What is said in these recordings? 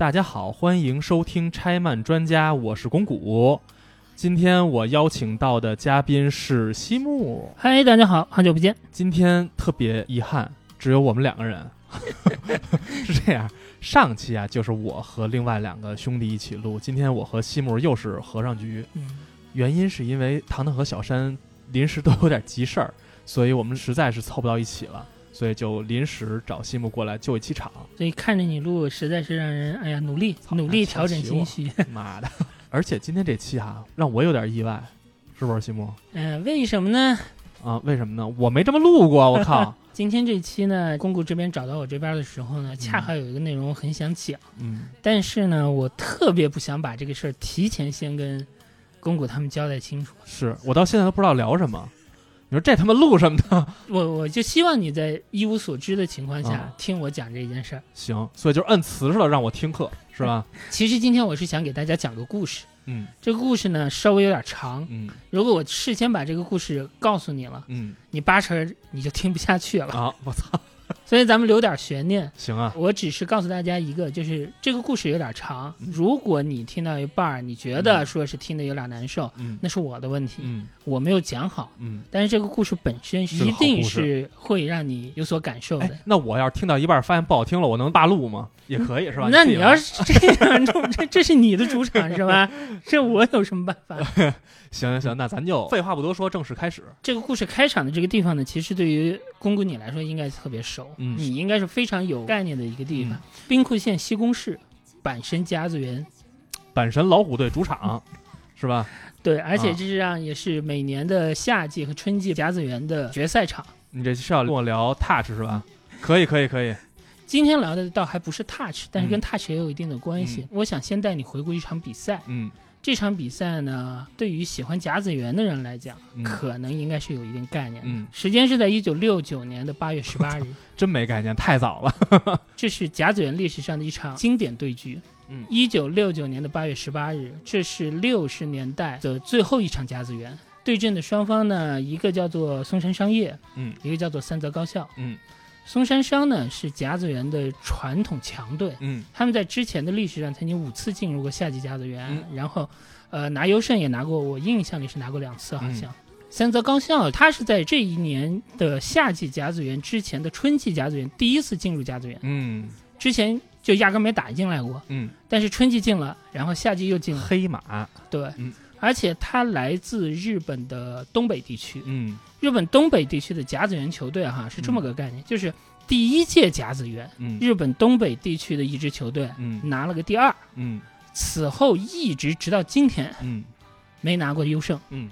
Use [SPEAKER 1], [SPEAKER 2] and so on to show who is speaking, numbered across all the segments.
[SPEAKER 1] 大家好，欢迎收听拆漫专家，我是龚古。今天我邀请到的嘉宾是西木。
[SPEAKER 2] 嗨，大家好，好久不见。
[SPEAKER 1] 今天特别遗憾，只有我们两个人。是这样，上期啊，就是我和另外两个兄弟一起录。今天我和西木又是和尚局，
[SPEAKER 2] 嗯，
[SPEAKER 1] 原因是因为糖糖和小山临时都有点急事儿，所以我们实在是凑不到一起了，所以就临时找西木过来救一期场。
[SPEAKER 2] 所以看着你录，实在是让人哎呀努力努力调整情绪。
[SPEAKER 1] 妈的！而且今天这期哈，让我有点意外，是不是西木？
[SPEAKER 2] 嗯，为什么呢？
[SPEAKER 1] 啊，为什么呢？我没这么录过，我靠！
[SPEAKER 2] 今天这期呢，公谷这边找到我这边的时候呢，恰好有一个内容我很想讲，
[SPEAKER 1] 嗯，
[SPEAKER 2] 但是呢，我特别不想把这个事儿提前先跟公谷他们交代清楚。
[SPEAKER 1] 是我到现在都不知道聊什么。你说这他妈录什么的？
[SPEAKER 2] 我我就希望你在一无所知的情况下
[SPEAKER 1] 啊
[SPEAKER 2] 听我讲这件事儿。
[SPEAKER 1] 行，所以就是摁瓷实了让我听课，是吧？
[SPEAKER 2] 其实今天我是想给大家讲个故事，
[SPEAKER 1] 嗯
[SPEAKER 2] 这个故事呢稍微有点长，
[SPEAKER 1] 嗯
[SPEAKER 2] 如果我事先把这个故事告诉你了，
[SPEAKER 1] 嗯
[SPEAKER 2] 你八成你就听不下去了。
[SPEAKER 1] 啊，我操，
[SPEAKER 2] 所以咱们留点悬念。
[SPEAKER 1] 行啊，
[SPEAKER 2] 我只是告诉大家一个，就是这个故事有点长。
[SPEAKER 1] 嗯
[SPEAKER 2] 如果你听到一半儿，你觉得说是听的有点难受，
[SPEAKER 1] 嗯
[SPEAKER 2] 那是我的问题，
[SPEAKER 1] 嗯
[SPEAKER 2] 我没有讲好。
[SPEAKER 1] 嗯。
[SPEAKER 2] 但是这个故事本身一定是会让你有所感受的
[SPEAKER 1] 哎。，那我要是听到一半发现不好听了，我能罢录吗？也可以是吧？
[SPEAKER 2] 那你要是这样，这这这是你的主场是吧？这我有什么办法？
[SPEAKER 1] 行行行，那咱就废话不多说，正式开始。
[SPEAKER 2] 这个故事开场的这个地方呢，其实对于公公你来说应该特别熟，
[SPEAKER 1] 嗯
[SPEAKER 2] 你应该是非常有概念的一个地方。
[SPEAKER 1] 嗯
[SPEAKER 2] 兵库县西宫市阪神甲子园，
[SPEAKER 1] 阪神老虎队主场，是吧？
[SPEAKER 2] 对，而且这是让也是每年的夏季和春季甲子园的决赛场。
[SPEAKER 1] 你这是要跟我聊 touch 是吧？可以可以可以，
[SPEAKER 2] 今天聊的倒还不是 touch，但是跟
[SPEAKER 1] 嗯
[SPEAKER 2] touch 也有一定的关系。我想先带你回顾一场比赛。
[SPEAKER 1] 嗯
[SPEAKER 2] 这场比赛呢，对于喜欢甲子园的人来讲，
[SPEAKER 1] 嗯
[SPEAKER 2] 可能应该是有一定概念时间是在一九六九年的八月十八日，
[SPEAKER 1] 真没概念，太早了。
[SPEAKER 2] 这是甲子园历史上的一场经典对局。
[SPEAKER 1] 嗯
[SPEAKER 2] 一九六九年的八月十八日，这是六十年代的最后一场甲子园。对阵的双方呢，一个叫做松山商业，
[SPEAKER 1] 嗯
[SPEAKER 2] 一个叫做三泽高校。
[SPEAKER 1] 嗯
[SPEAKER 2] 松山商呢是甲子园的传统强队，
[SPEAKER 1] 嗯。
[SPEAKER 2] 他们在之前的历史上曾经五次进入过夏季甲子园，
[SPEAKER 1] 嗯。
[SPEAKER 2] 然后，呃，拿优胜也拿过，我印象里是拿过两次，好
[SPEAKER 1] 嗯。
[SPEAKER 2] 像。三泽高校，他是在这一年的夏季甲子园之前的春季甲子园第一次进入甲子园，
[SPEAKER 1] 嗯。
[SPEAKER 2] 之前就压根没打进来过。
[SPEAKER 1] 嗯，
[SPEAKER 2] 但是春季进了，然后夏季又进了，
[SPEAKER 1] 黑马，
[SPEAKER 2] 对，
[SPEAKER 1] 嗯
[SPEAKER 2] 而且他来自日本的东北地区，
[SPEAKER 1] 嗯。
[SPEAKER 2] 日本东北地区的甲子园球队哈是这么个概念，就是第一届甲子园，
[SPEAKER 1] 嗯。
[SPEAKER 2] 日本东北地区的一支球队
[SPEAKER 1] 嗯。
[SPEAKER 2] 拿了个第二，
[SPEAKER 1] 嗯。
[SPEAKER 2] 此后一直直到今天
[SPEAKER 1] 嗯。
[SPEAKER 2] 没拿过优胜，
[SPEAKER 1] 嗯。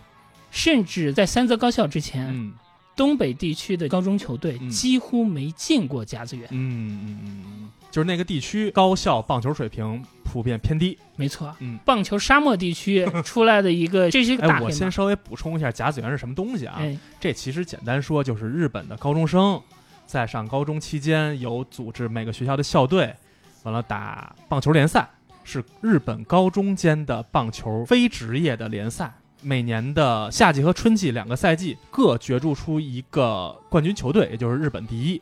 [SPEAKER 2] 甚至在三泽高校之前，
[SPEAKER 1] 嗯
[SPEAKER 2] 东北地区的高中球队
[SPEAKER 1] 嗯
[SPEAKER 2] 几乎没进过甲子园。
[SPEAKER 1] 嗯嗯嗯，就是那个地区高校棒球水平普遍偏低。
[SPEAKER 2] 没错，
[SPEAKER 1] 嗯
[SPEAKER 2] 棒球沙漠地区出来的一个，这是一个大
[SPEAKER 1] 哎，我。先稍微补充一下甲子园是什么东西啊？
[SPEAKER 2] 哎，
[SPEAKER 1] 这其实简单说就是日本的高中生在上高中期间有组织每个学校的校队，完了打棒球联赛，是日本高中间的棒球非职业的联赛。每年的夏季和春季两个赛季各角逐出一个冠军球队，也就是日本第一。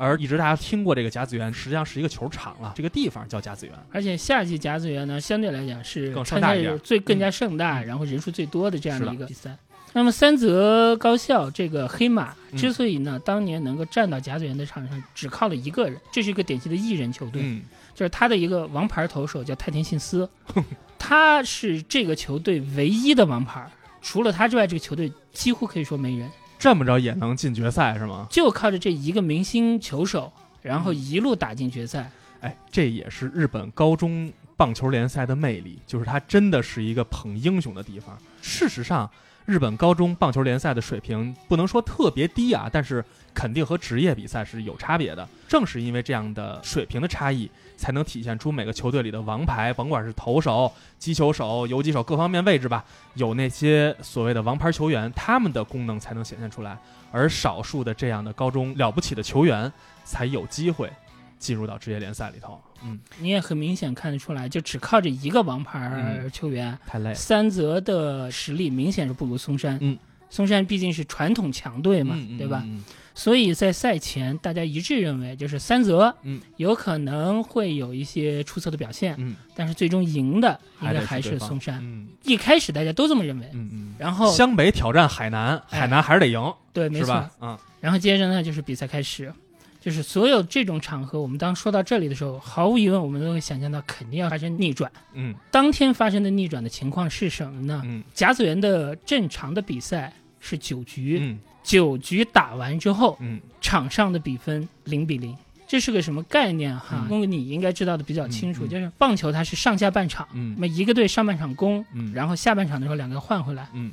[SPEAKER 1] 而一直大家听过这个甲子园，实际上是一个球场了，这个地方叫甲子园。
[SPEAKER 2] 而且夏季甲子园呢，相对来讲是
[SPEAKER 1] 更盛大一点
[SPEAKER 2] 最更加盛大，
[SPEAKER 1] 嗯
[SPEAKER 2] 然后人数最多的这样的一个比赛。那么三泽高校这个黑马
[SPEAKER 1] 嗯
[SPEAKER 2] 之所以呢当年能够站到甲子园的场上，只靠了一个人，这是一个典型的艺人球队，
[SPEAKER 1] 嗯
[SPEAKER 2] 就是他的一个王牌投手叫太田信司，他是这个球队唯一的王牌，除了他之外，这个球队几乎可以说没人，
[SPEAKER 1] 这么着也能进决赛是吗？
[SPEAKER 2] 就靠着这一个明星球手，然后一路打进决赛。
[SPEAKER 1] 哎，这也是日本高中棒球联赛的魅力，就是它真的是一个捧英雄的地方。事实上，日本高中棒球联赛的水平不能说特别低啊，但是肯定和职业比赛是有差别的。正是因为这样的水平的差异，才能体现出每个球队里的王牌，甭管是投手、击球手、游击手各方面位置吧，有那些所谓的王牌球员，他们的功能才能显现出来。而少数的这样的高中了不起的球员，才有机会进入到职业联赛里头。嗯，
[SPEAKER 2] 你也很明显看得出来，就只靠着一个王牌
[SPEAKER 1] 嗯
[SPEAKER 2] 球员，
[SPEAKER 1] 太累了。
[SPEAKER 2] 三泽的实力明显是不如松山。
[SPEAKER 1] 嗯，
[SPEAKER 2] 嵩山毕竟是传统强队嘛，
[SPEAKER 1] 嗯
[SPEAKER 2] 对吧？？
[SPEAKER 1] 嗯
[SPEAKER 2] 所以在赛前，大家一致认为，就是三泽，
[SPEAKER 1] 嗯，
[SPEAKER 2] 有可能会有一些出色的表现，
[SPEAKER 1] 嗯，
[SPEAKER 2] 但是最终赢的应
[SPEAKER 1] 还
[SPEAKER 2] 该还是松山。
[SPEAKER 1] 嗯
[SPEAKER 2] 一开始大家都这么认为，
[SPEAKER 1] 嗯嗯。
[SPEAKER 2] 然后
[SPEAKER 1] 湘北挑战海南，
[SPEAKER 2] 哎
[SPEAKER 1] 海南还是得赢，
[SPEAKER 2] 对，没错
[SPEAKER 1] 是吧。？啊，
[SPEAKER 2] 然后接着呢，就是比赛开始，就是所有这种场合，我们当说到这里的时候，毫无疑问，我们都会想象到肯定要发生逆转。
[SPEAKER 1] 嗯
[SPEAKER 2] 当天发生的逆转的情况是什么呢？
[SPEAKER 1] 嗯
[SPEAKER 2] 甲子园的正常的比赛是九局，
[SPEAKER 1] 嗯。
[SPEAKER 2] 九局打完之后，
[SPEAKER 1] 嗯。
[SPEAKER 2] 场上的比分零比零。这是个什么概念哈？
[SPEAKER 1] 嗯。
[SPEAKER 2] 么、你应该知道的比较清楚，就是棒球它是上下半场，
[SPEAKER 1] 嗯。
[SPEAKER 2] 那么一个队上半场攻，
[SPEAKER 1] 嗯，
[SPEAKER 2] 然后下半场的时候两个换回来，
[SPEAKER 1] 嗯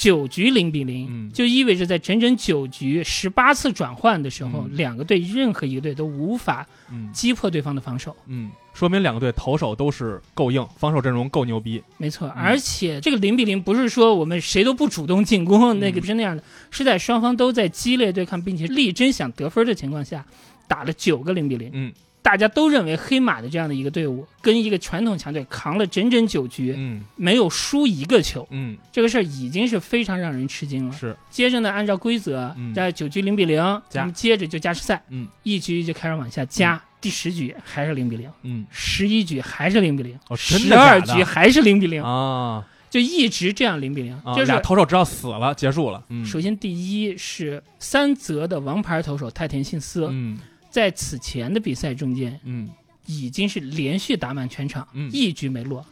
[SPEAKER 2] 九局零比零、
[SPEAKER 1] 嗯
[SPEAKER 2] 就意味着在整整九局十八次转换的时候，
[SPEAKER 1] 嗯
[SPEAKER 2] 两个队任何一个队都无法
[SPEAKER 1] 嗯
[SPEAKER 2] 击破对方的防守。
[SPEAKER 1] 嗯，说明两个队投手都是够硬，防守阵容够牛逼。
[SPEAKER 2] 没错，
[SPEAKER 1] 嗯
[SPEAKER 2] 而且这个零比零不是说我们谁都不主动进攻，
[SPEAKER 1] 嗯
[SPEAKER 2] 那个不是那样的，是在双方都在激烈对抗，并且力争想得分的情况下，打了九个零比零。
[SPEAKER 1] 嗯
[SPEAKER 2] 大家都认为黑马的这样的一个队伍，跟一个传统强队扛了整整九局，
[SPEAKER 1] 嗯。
[SPEAKER 2] 没有输一个球，
[SPEAKER 1] 嗯，
[SPEAKER 2] 这个事儿已经是非常让人吃惊了。
[SPEAKER 1] 是。
[SPEAKER 2] 接着呢，按照规则
[SPEAKER 1] 嗯，
[SPEAKER 2] 在九局零比零，
[SPEAKER 1] 加。
[SPEAKER 2] 咱们接着就加时赛，
[SPEAKER 1] 嗯。
[SPEAKER 2] 一局就开始往下加，第十局还是零比零，
[SPEAKER 1] 嗯。
[SPEAKER 2] 十一局还是零比零，
[SPEAKER 1] 哦
[SPEAKER 2] 十二局还是零比零，
[SPEAKER 1] 啊。
[SPEAKER 2] 就一直这样零比零，
[SPEAKER 1] 啊，
[SPEAKER 2] 就是
[SPEAKER 1] 俩投手只要死了结束了。嗯。
[SPEAKER 2] 首先第一是三泽的王牌投手太田信司，
[SPEAKER 1] 嗯
[SPEAKER 2] 在此前的比赛中间
[SPEAKER 1] 嗯，
[SPEAKER 2] 已经是连续打满全场，
[SPEAKER 1] 嗯
[SPEAKER 2] 一局没落。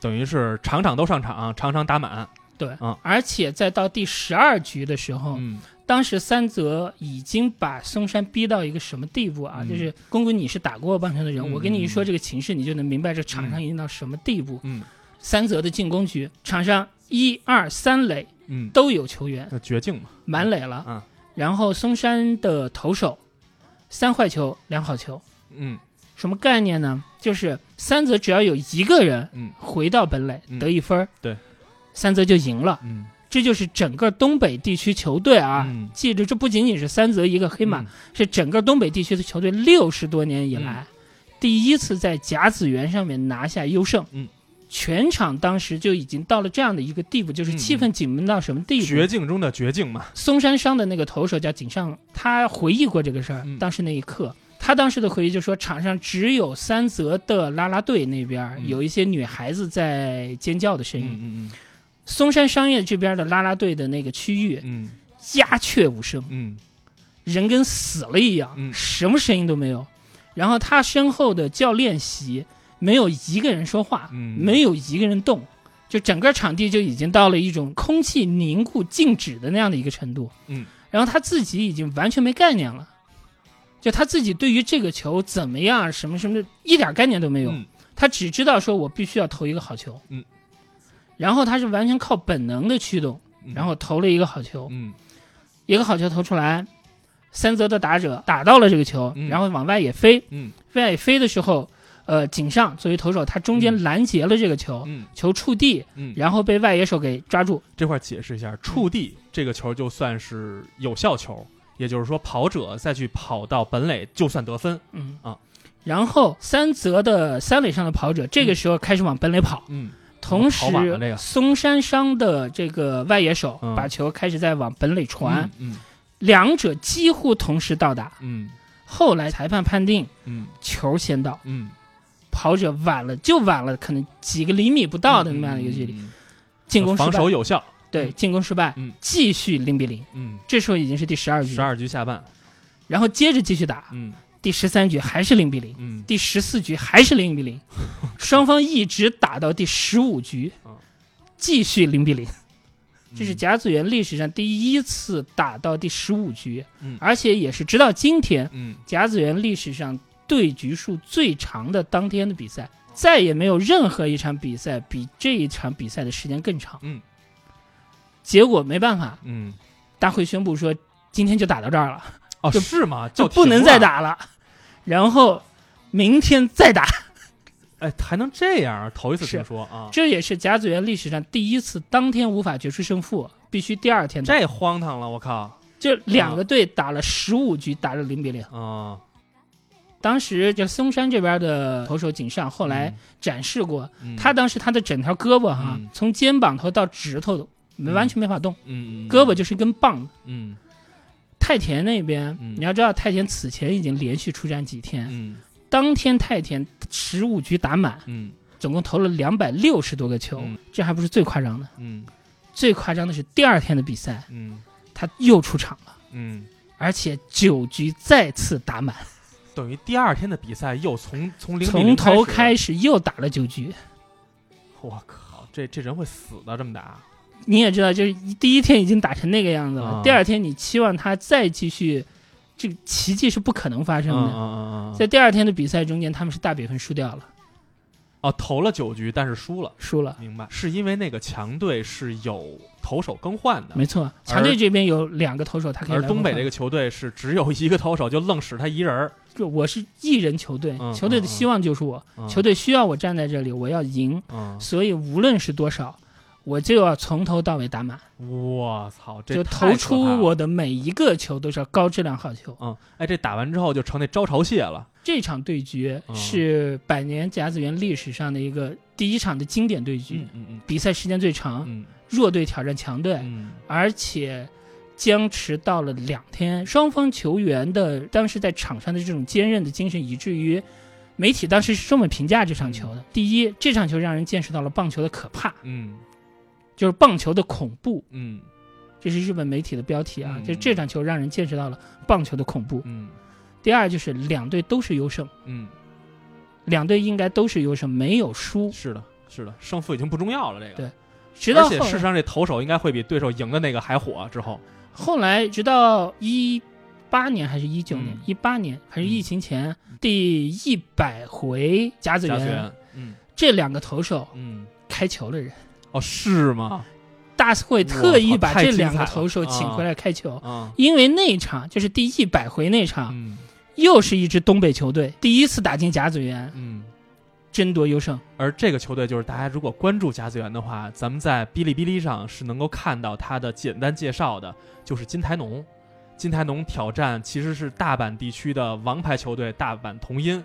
[SPEAKER 1] 等于是场场都上场，场场打满。
[SPEAKER 2] 对，
[SPEAKER 1] 啊
[SPEAKER 2] 而且在到第十二局的时候，
[SPEAKER 1] 嗯
[SPEAKER 2] 当时三泽已经把松山逼到一个什么地步啊？
[SPEAKER 1] 嗯
[SPEAKER 2] 就是公公，你是打过棒球的人，
[SPEAKER 1] 嗯
[SPEAKER 2] 我跟你一说这个情势，你就能明白这场上已经到什么地步。
[SPEAKER 1] 嗯
[SPEAKER 2] 三泽的进攻局，场上一二三垒
[SPEAKER 1] 嗯，
[SPEAKER 2] 都有球员，
[SPEAKER 1] 那绝境嘛。
[SPEAKER 2] 满垒了。
[SPEAKER 1] 啊
[SPEAKER 2] 然后松山的投手，三坏球两好球，
[SPEAKER 1] 嗯。
[SPEAKER 2] 什么概念呢？就是三泽只要有一个人
[SPEAKER 1] 嗯。
[SPEAKER 2] 回到本垒
[SPEAKER 1] 嗯。
[SPEAKER 2] 得一分儿，
[SPEAKER 1] 对，
[SPEAKER 2] 三泽就赢了。
[SPEAKER 1] 嗯。
[SPEAKER 2] 这就是整个东北地区球队啊，
[SPEAKER 1] 嗯。
[SPEAKER 2] 记住，这不仅仅是三泽一个黑马，
[SPEAKER 1] 嗯。
[SPEAKER 2] 是整个东北地区的球队六十多年以来、第一次在甲子园上面拿下优胜。
[SPEAKER 1] 嗯，
[SPEAKER 2] 全场当时就已经到了这样的一个地步，就是
[SPEAKER 1] 嗯
[SPEAKER 2] 气氛紧绷到什么地步？
[SPEAKER 1] 绝境中的绝境嘛。
[SPEAKER 2] 松山商的那个投手叫井上，他回忆过这个事儿。
[SPEAKER 1] 嗯。
[SPEAKER 2] 当时那一刻，他当时的回忆就说，场上只有三泽的啦啦队那边、
[SPEAKER 1] 嗯。
[SPEAKER 2] 有一些女孩子在尖叫的声音，
[SPEAKER 1] 嗯嗯
[SPEAKER 2] 松山商业这边的啦啦队的那个区域
[SPEAKER 1] 嗯。
[SPEAKER 2] 鸦雀无声，
[SPEAKER 1] 嗯。
[SPEAKER 2] 人跟死了一样，
[SPEAKER 1] 嗯。
[SPEAKER 2] 什么声音都没有。然后他身后的教练席没有一个人说话，
[SPEAKER 1] 嗯，
[SPEAKER 2] 没有一个人动，就整个场地就已经到了一种空气凝固、静止的那样的一个程度。
[SPEAKER 1] 嗯，
[SPEAKER 2] 然后他自己已经完全没概念了，就他自己对于这个球怎么样、什么什么的，一点概念都没有。
[SPEAKER 1] 嗯。
[SPEAKER 2] 他只知道说我必须要投一个好球。
[SPEAKER 1] 嗯，
[SPEAKER 2] 然后他是完全靠本能的驱动，
[SPEAKER 1] 嗯。
[SPEAKER 2] 然后投了一个好球。
[SPEAKER 1] 嗯。
[SPEAKER 2] 一个好球投出来，三泽的打者打到了这个球，
[SPEAKER 1] 嗯。
[SPEAKER 2] 然后往外也飞，
[SPEAKER 1] 嗯。
[SPEAKER 2] 外野飞的时候，呃，井上作为投手，他中间
[SPEAKER 1] 嗯。
[SPEAKER 2] 拦截了这个球，
[SPEAKER 1] 嗯。
[SPEAKER 2] 球触地，
[SPEAKER 1] 嗯，
[SPEAKER 2] 然后被外野手给抓住。
[SPEAKER 1] 这块解释一下，触地这个球就算是有效球，也就是说跑者再去跑到本垒就算得分。
[SPEAKER 2] 嗯。
[SPEAKER 1] 啊，
[SPEAKER 2] 然后三泽的三垒上的跑者这个时候开始往本垒跑，
[SPEAKER 1] 嗯。
[SPEAKER 2] 同时松山商的这个外野手
[SPEAKER 1] 嗯。
[SPEAKER 2] 把球开始在往本垒传，
[SPEAKER 1] 嗯。
[SPEAKER 2] 两者几乎同时到达。
[SPEAKER 1] 嗯。
[SPEAKER 2] 后来裁判判定
[SPEAKER 1] 嗯。
[SPEAKER 2] 球先到，
[SPEAKER 1] 嗯，
[SPEAKER 2] 跑者晚了就晚了，可能几个厘米不到的那么样的一个距离，
[SPEAKER 1] 嗯，
[SPEAKER 2] 进攻失败。
[SPEAKER 1] 防守。有效。
[SPEAKER 2] 对，
[SPEAKER 1] 嗯。
[SPEAKER 2] 进攻失败，
[SPEAKER 1] 嗯。
[SPEAKER 2] 继续零比零。
[SPEAKER 1] 嗯，
[SPEAKER 2] 这时候已经是第十二局。
[SPEAKER 1] 十，二局下半。
[SPEAKER 2] 然后接着继续打，
[SPEAKER 1] 嗯。
[SPEAKER 2] 第十三局还是零比零，
[SPEAKER 1] 嗯。
[SPEAKER 2] 第十四局还是零比零，双方一直打到第十五局。
[SPEAKER 1] 啊，
[SPEAKER 2] 继续零比零。这是
[SPEAKER 1] 嗯
[SPEAKER 2] 甲子园历史上第一次打到第十五局，
[SPEAKER 1] 嗯。
[SPEAKER 2] 而且也是直到今天
[SPEAKER 1] 嗯。
[SPEAKER 2] 甲子园历史上对局数最长的当天的比赛，再也没有任何一场比赛比这一场比赛的时间更长。
[SPEAKER 1] 嗯
[SPEAKER 2] 结果没办法，
[SPEAKER 1] 嗯
[SPEAKER 2] 大会宣布说今天就打到这儿了，
[SPEAKER 1] 哦
[SPEAKER 2] 就是
[SPEAKER 1] 吗？
[SPEAKER 2] 就不能。再打了，然后明天再打。
[SPEAKER 1] 哎，还能这样？头一次听说啊！
[SPEAKER 2] 这也是甲子园历史上第一次当天无法决出胜负，必须第二天打。
[SPEAKER 1] 这荒唐了，我靠！
[SPEAKER 2] 就两个队打了十五局，打了零比零。
[SPEAKER 1] 啊，
[SPEAKER 2] 当时就松山这边的投手井上后来展示过，
[SPEAKER 1] 嗯。
[SPEAKER 2] 他当时他的整条胳膊哈，
[SPEAKER 1] 嗯。
[SPEAKER 2] 从肩膀头到指头没完全没法动，
[SPEAKER 1] 嗯，嗯。
[SPEAKER 2] 胳膊就是一根棒。
[SPEAKER 1] 嗯。
[SPEAKER 2] 太田那边，
[SPEAKER 1] 嗯。
[SPEAKER 2] 你要知道，太田此前已经连续出战几天，
[SPEAKER 1] 嗯。
[SPEAKER 2] 当天太田十五局打满，
[SPEAKER 1] 嗯。
[SPEAKER 2] 总共投了两百六十多个球，
[SPEAKER 1] 嗯。
[SPEAKER 2] 这还不是最夸张的，
[SPEAKER 1] 嗯。
[SPEAKER 2] 最夸张的是第二天的比赛，
[SPEAKER 1] 嗯。
[SPEAKER 2] 他又出场了，
[SPEAKER 1] 嗯，
[SPEAKER 2] 而且九局再次打满，
[SPEAKER 1] 等于第二天的比赛又从从零
[SPEAKER 2] 从头
[SPEAKER 1] 开
[SPEAKER 2] 开始又打了九局。
[SPEAKER 1] 我靠，这这人会死的，这么打？
[SPEAKER 2] 你也知道，就是第一天已经打成那个样子了，
[SPEAKER 1] 啊
[SPEAKER 2] 第二天你期望他再继续，这个奇迹是不可能发
[SPEAKER 1] 嗯
[SPEAKER 2] 生的。在第二天的比赛中间，他们是大比分输掉了，
[SPEAKER 1] 哦，投了九局，但是输了。
[SPEAKER 2] 输了。
[SPEAKER 1] 明白，是因为那个强队是有投手更换的，
[SPEAKER 2] 没错，强队这边有两个投手，他可以
[SPEAKER 1] 而东北这个球队是只有一个投手，就愣使他一人儿。
[SPEAKER 2] 就我是一人球队，
[SPEAKER 1] 嗯
[SPEAKER 2] 球队的希望就是我，
[SPEAKER 1] 嗯
[SPEAKER 2] 球队需要我站在这里，我要赢，
[SPEAKER 1] 嗯，
[SPEAKER 2] 所以无论是多少，我就要从头到尾打满，
[SPEAKER 1] 我操，这
[SPEAKER 2] 就投出我的每一个球都是高质量好球。
[SPEAKER 1] 嗯，哎，这打完之后就成那招潮蟹了。
[SPEAKER 2] 这场对决
[SPEAKER 1] 嗯
[SPEAKER 2] 是百年甲子园历史上的一个第一场的经典对局，
[SPEAKER 1] 嗯嗯
[SPEAKER 2] 比赛时间最长，
[SPEAKER 1] 嗯
[SPEAKER 2] 弱队挑战强队，
[SPEAKER 1] 嗯
[SPEAKER 2] 而且僵持到了两天。双方球员的当时在场上的这种坚韧的精神，以至于媒体当时是这么评价这场球的：第一，这场球让人见识到了棒球的可怕，
[SPEAKER 1] 嗯
[SPEAKER 2] 就是棒球的恐怖。
[SPEAKER 1] 嗯
[SPEAKER 2] 这是日本媒体的标题啊，
[SPEAKER 1] 嗯
[SPEAKER 2] 就是这场球让人见识到了棒球的恐怖。
[SPEAKER 1] 嗯
[SPEAKER 2] 第二就是两队都是优胜，
[SPEAKER 1] 嗯，
[SPEAKER 2] 两队应该都是优胜，没有输。
[SPEAKER 1] 是的，是的，胜负已经不重要了。这个，
[SPEAKER 2] 对直到后
[SPEAKER 1] 而且事实上这投手应该会比对手赢的那个还火。之后，
[SPEAKER 2] 后来，直到一八年还是一九年
[SPEAKER 1] 嗯？
[SPEAKER 2] 一八、年还是疫情前、第一百回甲子园，
[SPEAKER 1] 甲子园，嗯
[SPEAKER 2] 这两个投手
[SPEAKER 1] 嗯，
[SPEAKER 2] 开球的人，
[SPEAKER 1] 哦，是吗？
[SPEAKER 2] 大会特意把这两个投手请回来开球，
[SPEAKER 1] 啊，
[SPEAKER 2] 因为那场就是第一百回那场，
[SPEAKER 1] 嗯
[SPEAKER 2] 又是一支东北球队第一次打进甲子园，
[SPEAKER 1] 嗯。
[SPEAKER 2] 争夺优胜。
[SPEAKER 1] 而这个球队就是大家如果关注甲子园的话，咱们在哔哩哔哩上是能够看到他的简单介绍的，就是金台农。金台农挑战其实是大阪地区的王牌球队大阪桐荫，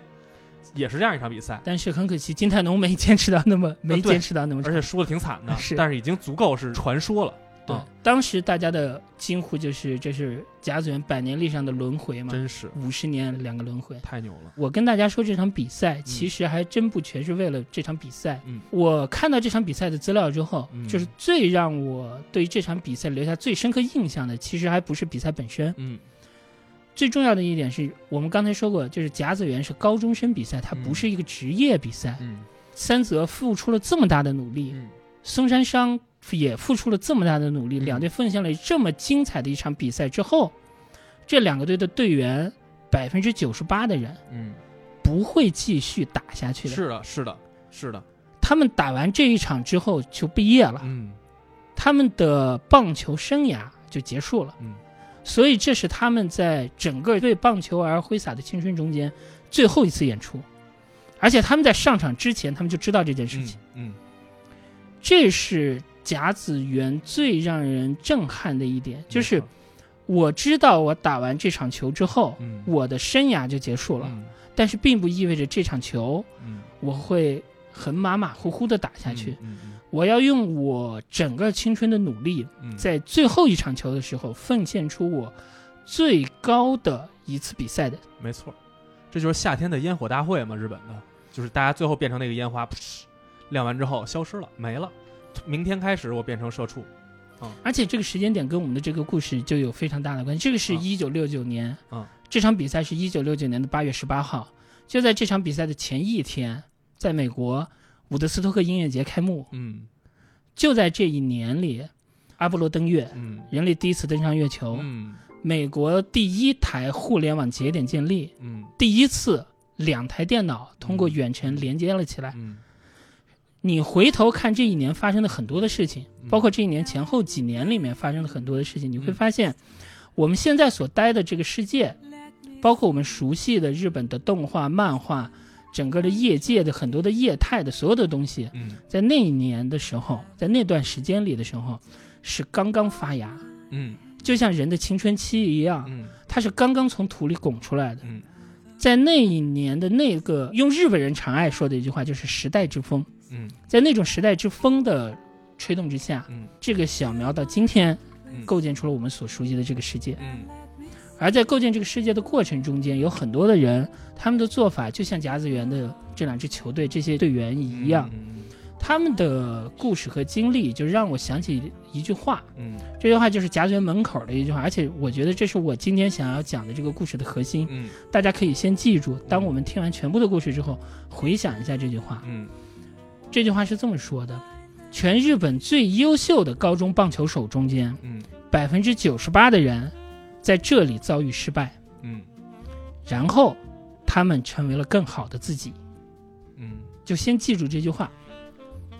[SPEAKER 1] 也是这样一场比赛，
[SPEAKER 2] 但是很可惜，金泰农没坚持到那么没坚持到那么长。
[SPEAKER 1] 而且输的挺惨的，
[SPEAKER 2] 是
[SPEAKER 1] 但是已经足够是传说了。
[SPEAKER 2] 对
[SPEAKER 1] 啊，
[SPEAKER 2] 当时大家的惊呼就是这是甲子园百年历上的轮回嘛，
[SPEAKER 1] 真是
[SPEAKER 2] 五十年两个轮回。
[SPEAKER 1] 太牛了。
[SPEAKER 2] 我跟大家说，这场比赛其实还真不全是为了这场比赛。
[SPEAKER 1] 嗯
[SPEAKER 2] 我看到这场比赛的资料之后，
[SPEAKER 1] 嗯
[SPEAKER 2] 就是最让我对这场比赛留下最深刻印象的，其实还不是比赛本身。
[SPEAKER 1] 嗯
[SPEAKER 2] 最重要的一点是我们刚才说过，就是甲子园是高中生比赛，它
[SPEAKER 1] 嗯
[SPEAKER 2] 不是一个职业比赛。
[SPEAKER 1] 嗯
[SPEAKER 2] 三泽付出了这么大的努力，
[SPEAKER 1] 嗯
[SPEAKER 2] 松山商也付出了这么大的努力，
[SPEAKER 1] 嗯
[SPEAKER 2] 两队奉献了这么精彩的一场比赛之后，这两个队的队员百分之九十八的人
[SPEAKER 1] 嗯，
[SPEAKER 2] 不会继续打下去的。
[SPEAKER 1] 是的，是的，是的。
[SPEAKER 2] 他们打完这一场之后就毕业了，
[SPEAKER 1] 嗯
[SPEAKER 2] 他们的棒球生涯就结束了。
[SPEAKER 1] 嗯
[SPEAKER 2] 所以这是他们在整个为棒球而挥洒的青春中间最后一次演出，而且他们在上场之前，他们就知道这件事情。
[SPEAKER 1] 嗯。
[SPEAKER 2] 这是甲子园最让人震撼的一点，就是我知道我打完这场球之后，
[SPEAKER 1] 嗯。
[SPEAKER 2] 我的生涯就结束了，
[SPEAKER 1] 嗯。
[SPEAKER 2] 但是并不意味着这场球
[SPEAKER 1] 嗯。
[SPEAKER 2] 我会很马马虎虎的打下去。我要用我整个青春的努力，
[SPEAKER 1] 嗯，
[SPEAKER 2] 在最后一场球的时候奉献出我最高的一次比赛的。
[SPEAKER 1] 没错，这就是夏天的烟火大会嘛，日本的，就是大家最后变成那个烟花，噗亮完之后消失了，没了。明天开始我变成社畜，
[SPEAKER 2] 而且这个时间点跟我们的这个故事就有非常大的关系。这个是
[SPEAKER 1] 啊
[SPEAKER 2] 一九六九年，
[SPEAKER 1] 嗯
[SPEAKER 2] 这场比赛是一九六九年的八月十八号，就在这场比赛的前一天，在美国伍德斯托克音乐节开幕。
[SPEAKER 1] 嗯。
[SPEAKER 2] 就在这一年里，阿波罗登月，
[SPEAKER 1] 嗯。
[SPEAKER 2] 人类第一次登上月球，
[SPEAKER 1] 嗯。
[SPEAKER 2] 美国第一台互联网节点建立，
[SPEAKER 1] 嗯
[SPEAKER 2] 第一次两台电脑通过远程连接了起来。
[SPEAKER 1] 嗯。
[SPEAKER 2] 你回头看这一年发生的很多的事情，
[SPEAKER 1] 嗯。
[SPEAKER 2] 包括这一年前后几年里面发生的很多的事情，你会
[SPEAKER 1] 嗯。
[SPEAKER 2] 发现，我们现在所待的这个世界，包括我们熟悉的日本的动画、漫画，整个的业界的很多的业态的所有的东西，
[SPEAKER 1] 嗯。
[SPEAKER 2] 在那一年的时候，在那段时间里的时候，是刚刚发芽，
[SPEAKER 1] 嗯。
[SPEAKER 2] 就像人的青春期一样，
[SPEAKER 1] 嗯。
[SPEAKER 2] 它是刚刚从土里拱出来的。
[SPEAKER 1] 嗯。
[SPEAKER 2] 在那一年的那个，用日本人常爱说的一句话就是“时代之风”。
[SPEAKER 1] 嗯。
[SPEAKER 2] 在那种时代之风的吹动之下，
[SPEAKER 1] 嗯。
[SPEAKER 2] 这个小苗到今天
[SPEAKER 1] 嗯。
[SPEAKER 2] 构建出了我们所熟悉的这个世界。
[SPEAKER 1] 嗯
[SPEAKER 2] 而在构建这个世界的过程中间，有很多的人，他们的做法就像甲子园的这两支球队这些队员一样，
[SPEAKER 1] 嗯
[SPEAKER 2] 他们的故事和经历，就让我想起一句话，
[SPEAKER 1] 嗯
[SPEAKER 2] 这句话就是甲子园门口的一句话，而且我觉得这是我今天想要讲的这个故事的核心。
[SPEAKER 1] 嗯
[SPEAKER 2] 大家可以先记住，当我们听完全部的故事之后，回想一下这句话。
[SPEAKER 1] 嗯
[SPEAKER 2] 这句话是这么说的：全日本最优秀的高中棒球手中间，
[SPEAKER 1] 嗯
[SPEAKER 2] 百分之九十八的人在这里遭遇失败，
[SPEAKER 1] 嗯
[SPEAKER 2] 然后他们成为了更好的自己。
[SPEAKER 1] 嗯，
[SPEAKER 2] 就先记住这句话，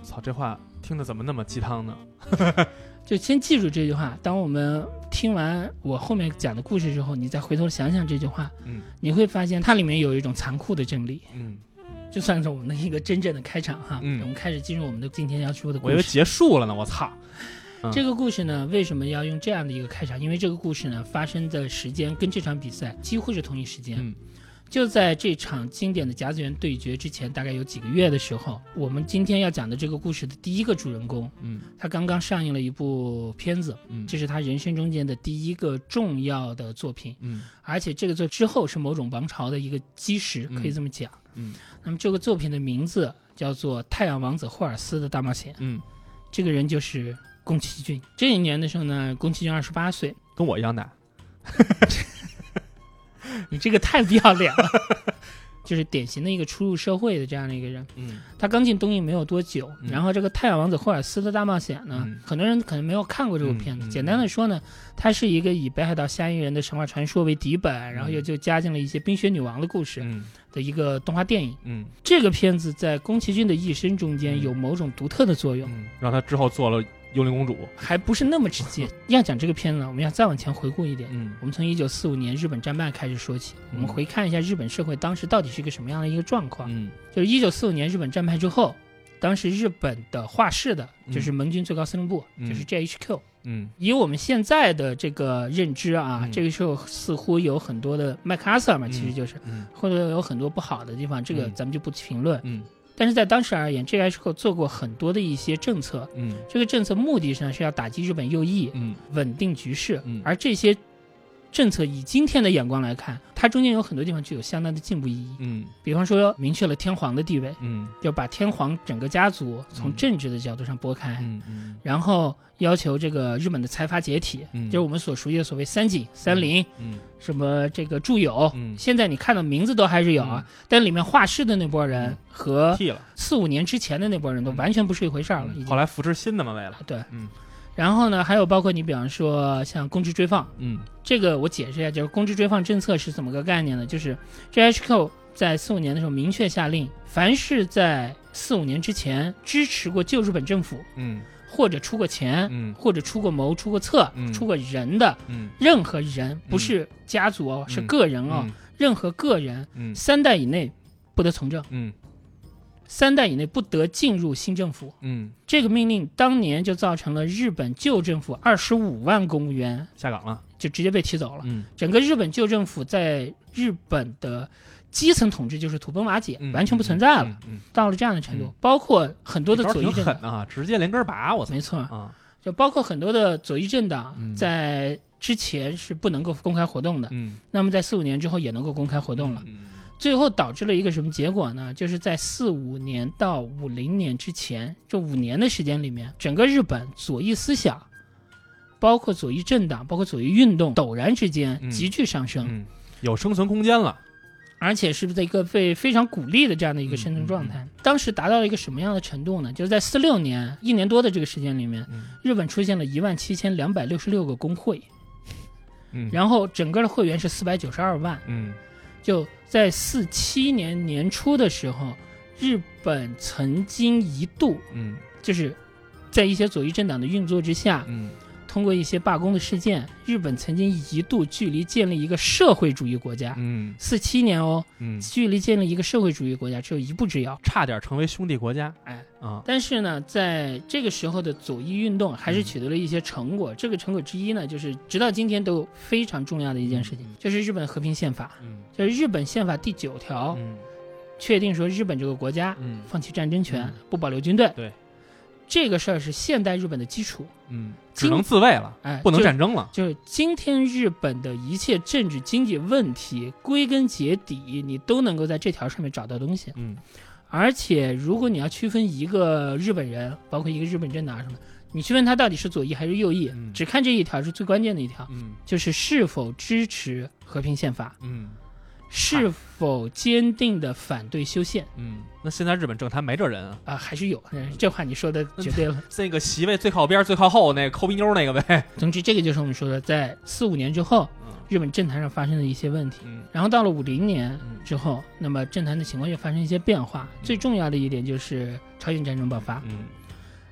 [SPEAKER 1] 操，这话听着怎么那么鸡汤呢？
[SPEAKER 2] 就先记住这句话。当我们听完我后面讲的故事之后，你再回头想想这句话，
[SPEAKER 1] 嗯
[SPEAKER 2] 你会发现它里面有一种残酷的真理。
[SPEAKER 1] 嗯，
[SPEAKER 2] 就算是我们的一个真正的开场哈，
[SPEAKER 1] 嗯
[SPEAKER 2] 我们开始进入我们的今天要说的故
[SPEAKER 1] 我以为。结束了呢，我操！
[SPEAKER 2] 这个故事呢，为什么要用这样的一个开场？因为这个故事呢，发生的时间跟这场比赛几乎是同一时间。
[SPEAKER 1] 嗯。
[SPEAKER 2] 就在这场经典的甲子园对决之前，大概有几个月的时候，我们今天要讲的这个故事的第一个主人公，
[SPEAKER 1] 嗯。
[SPEAKER 2] 他刚刚上映了一部片子，
[SPEAKER 1] 嗯。
[SPEAKER 2] 这是他人生中间的第一个重要的作品，
[SPEAKER 1] 嗯。
[SPEAKER 2] 而且这个作之后是某种王朝的一个基石，
[SPEAKER 1] 嗯。
[SPEAKER 2] 可以这么讲。
[SPEAKER 1] 嗯。
[SPEAKER 2] 那么这个作品的名字叫做《太阳王子霍尔斯的大冒险》，
[SPEAKER 1] 嗯，
[SPEAKER 2] 这个人就是宫崎骏。这一年的时候呢，宫崎骏二十八岁，
[SPEAKER 1] 跟我一样大。
[SPEAKER 2] 你这个太不要脸了。就是典型的一个初入社会的这样的一个人，
[SPEAKER 1] 嗯
[SPEAKER 2] 他刚进东映没有多久，
[SPEAKER 1] 嗯
[SPEAKER 2] 然后这个《太阳王子霍尔斯的大冒险》呢，
[SPEAKER 1] 嗯
[SPEAKER 2] 很多人可能没有看过这部片子。简单的说呢，它是一个以北海道虾夷人的神话传说为底本，然后又就加进了一些冰雪女王的故事
[SPEAKER 1] 嗯
[SPEAKER 2] 的一个动画电影。
[SPEAKER 1] 嗯
[SPEAKER 2] 这个片子在宫崎骏的一生中间
[SPEAKER 1] 嗯
[SPEAKER 2] 有某种独特的作用，
[SPEAKER 1] 嗯，让他之后做了幽灵公主。
[SPEAKER 2] 还不是那么直接。要讲这个片子呢，我们要再往前回顾一点。
[SPEAKER 1] 嗯
[SPEAKER 2] 我们从一九四五年日本战败开始说起，我们
[SPEAKER 1] 嗯
[SPEAKER 2] 回看一下日本社会当时到底是一个什么样的一个状况。
[SPEAKER 1] 嗯
[SPEAKER 2] 就是一九四五年日本战败之后，当时日本的画室的，
[SPEAKER 1] 嗯
[SPEAKER 2] 就是盟军最高司令部，
[SPEAKER 1] 嗯
[SPEAKER 2] 就是 JHQ。
[SPEAKER 1] 嗯
[SPEAKER 2] 以我们现在的这个认知啊，
[SPEAKER 1] 嗯
[SPEAKER 2] 这个时候似乎有很多的麦克阿瑟嘛，
[SPEAKER 1] 嗯
[SPEAKER 2] 其实就是，
[SPEAKER 1] 嗯
[SPEAKER 2] 或者有很多不好的地方，这个
[SPEAKER 1] 嗯
[SPEAKER 2] 咱们就不评论。
[SPEAKER 1] 嗯
[SPEAKER 2] 但是在当时而言，GHQ 做过很多的一些政策，
[SPEAKER 1] 嗯。
[SPEAKER 2] 这个政策目的上是要打击日本右翼，
[SPEAKER 1] 嗯。
[SPEAKER 2] 稳定局势。
[SPEAKER 1] 嗯。
[SPEAKER 2] 而这些政策以今天的眼光来看，它中间有很多地方具有相当的进步意义。
[SPEAKER 1] 嗯
[SPEAKER 2] 比方说，明确了天皇的地位，
[SPEAKER 1] 嗯
[SPEAKER 2] 就把天皇整个家族从
[SPEAKER 1] 嗯
[SPEAKER 2] 政治的角度上拨开，
[SPEAKER 1] 嗯嗯
[SPEAKER 2] 然后要求这个日本的财阀解体，
[SPEAKER 1] 嗯
[SPEAKER 2] 就是我们所熟悉的所谓三井、三菱，
[SPEAKER 1] 嗯
[SPEAKER 2] 什么这个住友。
[SPEAKER 1] 嗯，
[SPEAKER 2] 现在你看到名字都还是有啊，但里面画室的那波人
[SPEAKER 1] 嗯
[SPEAKER 2] 和。四五年之前的那波人都完全不是一回事儿了。
[SPEAKER 1] 后来扶持新的嘛，为了。
[SPEAKER 2] 对，
[SPEAKER 1] 嗯
[SPEAKER 2] 然后呢，还有包括你比方说像公职追放，
[SPEAKER 1] 嗯。
[SPEAKER 2] 这个我解释一下，就是公职追放政策是怎么个概念呢？就是 GHQ 在四五年的时候明确下令，凡是在四五年之前支持过旧日本政府，
[SPEAKER 1] 嗯。
[SPEAKER 2] 或者出过钱，
[SPEAKER 1] 嗯。
[SPEAKER 2] 或者出过谋、出过策、
[SPEAKER 1] 嗯。
[SPEAKER 2] 出过人的
[SPEAKER 1] 嗯。
[SPEAKER 2] 任何人，不是家族哦，是个人哦，任何个人
[SPEAKER 1] 嗯。
[SPEAKER 2] 三代以内不得从政，
[SPEAKER 1] 嗯
[SPEAKER 2] 三代以内不得进入新政府。
[SPEAKER 1] 嗯，
[SPEAKER 2] 这个命令当年就造成了日本旧政府二十五万公务员
[SPEAKER 1] 下岗了。
[SPEAKER 2] 就直接被提走了。
[SPEAKER 1] 嗯
[SPEAKER 2] 整个日本旧政府在日本的基层统治就是土崩瓦解，
[SPEAKER 1] 嗯
[SPEAKER 2] 完全不存在了。
[SPEAKER 1] 嗯，
[SPEAKER 2] 到了这样的程度，
[SPEAKER 1] 嗯
[SPEAKER 2] 包括很多的左翼政党，
[SPEAKER 1] 啊，直接连根拔，我操
[SPEAKER 2] 没错，
[SPEAKER 1] 啊！
[SPEAKER 2] 就包括很多的左翼政党
[SPEAKER 1] 嗯
[SPEAKER 2] 在之前是不能够公开活动的，
[SPEAKER 1] 嗯，
[SPEAKER 2] 那么在四五年之后也能够公开活动了。
[SPEAKER 1] 嗯
[SPEAKER 2] 最后导致了一个什么结果呢？就是在四五年到五零年之前，这五年的时间里面，整个日本左翼思想，包括左翼政党，包括左翼运动，陡然之间
[SPEAKER 1] 嗯
[SPEAKER 2] 急剧上升，
[SPEAKER 1] 嗯，有生存空间了。
[SPEAKER 2] 而且是在一个被非常鼓励的这样的一个生存状态。
[SPEAKER 1] 嗯
[SPEAKER 2] 当时达到了一个什么样的程度呢？就是在四六年一年多的这个时间里面，
[SPEAKER 1] 嗯
[SPEAKER 2] 日本出现了一万七千两百六十六个工会，
[SPEAKER 1] 嗯，
[SPEAKER 2] 然后整个的会员是四百九十二万。
[SPEAKER 1] 嗯
[SPEAKER 2] 就在四七年年初的时候，日本曾经一度
[SPEAKER 1] 嗯。
[SPEAKER 2] 就是在一些左翼政党的运作之下，
[SPEAKER 1] 嗯
[SPEAKER 2] 通过一些罢工的事件，日本曾经一度距离建立一个社会主义国家。
[SPEAKER 1] 嗯
[SPEAKER 2] 四七年哦，
[SPEAKER 1] 嗯，
[SPEAKER 2] 距离建立一个社会主义国家只有一步之遥。
[SPEAKER 1] 差点成为兄弟国家。
[SPEAKER 2] 哎
[SPEAKER 1] 啊，
[SPEAKER 2] 但是呢，在这个时候的左翼运动还是取得了一些成果。这个成果之一呢，就是直到今天都非常重要的一件事情，就是日本和平宪法。
[SPEAKER 1] 嗯
[SPEAKER 2] 就是日本宪法第九条
[SPEAKER 1] 嗯
[SPEAKER 2] 确定说，日本这个国家
[SPEAKER 1] 嗯
[SPEAKER 2] 放弃战争权
[SPEAKER 1] 嗯，
[SPEAKER 2] 不保留军队。
[SPEAKER 1] 对。
[SPEAKER 2] 这个事儿是现代日本的基础。
[SPEAKER 1] 嗯，只能自卫了，
[SPEAKER 2] 哎，
[SPEAKER 1] 不能战争了。
[SPEAKER 2] 就是今天日本的一切政治经济问题，归根结底，你都能够在这条上面找到东西。
[SPEAKER 1] 嗯
[SPEAKER 2] 而且，如果你要区分一个日本人，包括一个日本政党什么，你去问他到底是左翼还是右翼，
[SPEAKER 1] 嗯
[SPEAKER 2] 只看这一条是最关键的一条，
[SPEAKER 1] 嗯
[SPEAKER 2] 就是是否支持和平宪法，
[SPEAKER 1] 嗯
[SPEAKER 2] 是否坚定的反对修宪
[SPEAKER 1] 嗯，那现在日本政坛没这人啊，
[SPEAKER 2] 啊、还是有。嗯这话你说的绝对了。
[SPEAKER 1] 那个席位最靠边、最靠后那个抠鼻妞那个呗。
[SPEAKER 2] 总之，这个就是我们说的，在四五年之后，
[SPEAKER 1] 嗯
[SPEAKER 2] 日本政坛上发生的一些问题。
[SPEAKER 1] 嗯
[SPEAKER 2] 然后到了五零年
[SPEAKER 1] 嗯
[SPEAKER 2] 之后，那么政坛的情况又发生一些变化。最重要的一点就是朝鲜战争爆发，
[SPEAKER 1] 嗯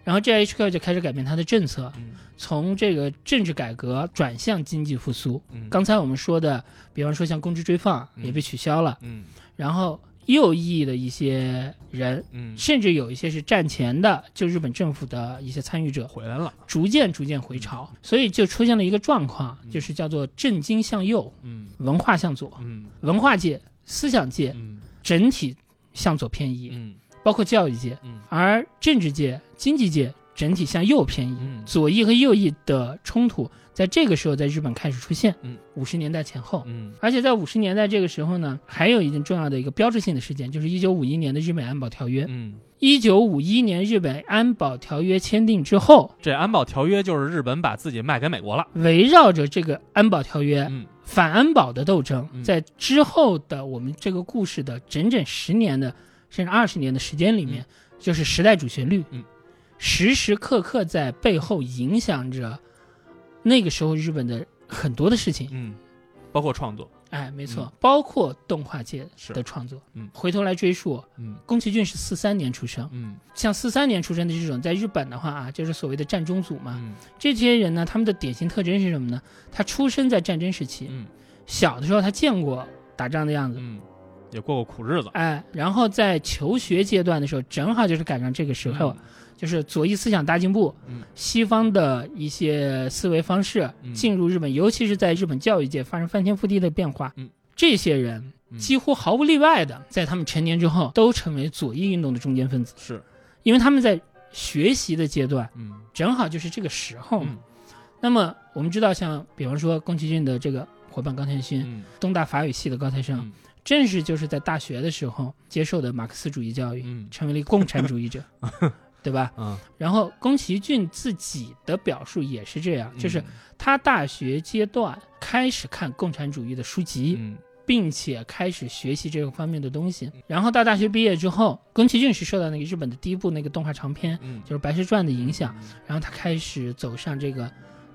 [SPEAKER 2] 然后 GHQ 就开始改变它的政策，
[SPEAKER 1] 嗯。
[SPEAKER 2] 从这个政治改革转向经济复苏。
[SPEAKER 1] 嗯，
[SPEAKER 2] 刚才我们说的，比方说像公职追放
[SPEAKER 1] 嗯。
[SPEAKER 2] 也被取消了，
[SPEAKER 1] 嗯。
[SPEAKER 2] 然后右翼的一些人，
[SPEAKER 1] 嗯。
[SPEAKER 2] 甚至有一些是战前的，就日本政府的一些参与者，
[SPEAKER 1] 回来了。
[SPEAKER 2] 逐渐逐渐回潮，所以就出现了一个状况，
[SPEAKER 1] 嗯。
[SPEAKER 2] 就是叫做政经向右，
[SPEAKER 1] 嗯。
[SPEAKER 2] 文化向左，
[SPEAKER 1] 嗯。
[SPEAKER 2] 文化界、思想界
[SPEAKER 1] 嗯。
[SPEAKER 2] 整体向左偏移，
[SPEAKER 1] 嗯
[SPEAKER 2] 包括教育界，
[SPEAKER 1] 嗯
[SPEAKER 2] 而政治界、经济界整体向右偏移，
[SPEAKER 1] 嗯
[SPEAKER 2] 左翼和右翼的冲突在这个时候在日本开始出现，
[SPEAKER 1] 嗯，
[SPEAKER 2] 五十年代前后。
[SPEAKER 1] 嗯
[SPEAKER 2] 而且在五十年代这个时候呢，还有一件重要的一个标志性的事件，就是一九五一年的日美安保条约。
[SPEAKER 1] 嗯，
[SPEAKER 2] 一九五一年日本安保条约签订之后，
[SPEAKER 1] 这安保条约就是日本把自己卖给美国了。
[SPEAKER 2] 围绕着这个安保条约，
[SPEAKER 1] 嗯
[SPEAKER 2] 反安保的斗争，
[SPEAKER 1] 嗯
[SPEAKER 2] 在之后的我们这个故事的整整十年的甚至二十年的时间里面，就是时代主旋律，
[SPEAKER 1] 嗯
[SPEAKER 2] 时时刻刻在背后影响着那个时候日本的很多的事情。
[SPEAKER 1] 嗯，包括创作。
[SPEAKER 2] 哎，没错，
[SPEAKER 1] 嗯
[SPEAKER 2] 包括动画界的创作。
[SPEAKER 1] 嗯
[SPEAKER 2] 回头来追溯，
[SPEAKER 1] 嗯
[SPEAKER 2] 宫崎骏是四三年出生，
[SPEAKER 1] 嗯
[SPEAKER 2] 像四三年出生的这种，在日本的话啊，就是所谓的战中组嘛。
[SPEAKER 1] 嗯
[SPEAKER 2] 这些人呢，他们的典型特征是什么呢？他出生在战争时期，
[SPEAKER 1] 嗯
[SPEAKER 2] 小的时候他见过打仗的样子，
[SPEAKER 1] 嗯，也过过苦日子。
[SPEAKER 2] 哎，然后在求学阶段的时候，正好就是赶上这个时候，就是左翼思想大进步，
[SPEAKER 1] 嗯
[SPEAKER 2] 西方的一些思维方式
[SPEAKER 1] 嗯
[SPEAKER 2] 进入日本，尤其是在日本教育界发生翻天覆地的变化。
[SPEAKER 1] 嗯
[SPEAKER 2] 这些人
[SPEAKER 1] 嗯
[SPEAKER 2] 几乎毫无例外的，在他们成年之后，都成为左翼运动的中坚分子，
[SPEAKER 1] 是。
[SPEAKER 2] 因为他们在学习的阶段，
[SPEAKER 1] 嗯
[SPEAKER 2] 正好就是这个时候那么我们知道，像比方说宫崎骏的这个伙伴高田勋，
[SPEAKER 1] 嗯
[SPEAKER 2] 东大法语系的高材生，
[SPEAKER 1] 嗯
[SPEAKER 2] 正是就是在大学的时候接受的马克思主义教育，
[SPEAKER 1] 嗯。
[SPEAKER 2] 成为了共产主义者，对吧？
[SPEAKER 1] 嗯，
[SPEAKER 2] 然后宫崎骏自己的表述也是这样，就是
[SPEAKER 1] 嗯
[SPEAKER 2] 他大学阶段开始看共产主义的书籍，
[SPEAKER 1] 嗯。
[SPEAKER 2] 并且开始学习这个方面的东西。然后到大学毕业之后，宫崎骏是受到那个日本的第一部那个动画长片，
[SPEAKER 1] 嗯。
[SPEAKER 2] 就是《白蛇传》的影响，然后他开始走上这个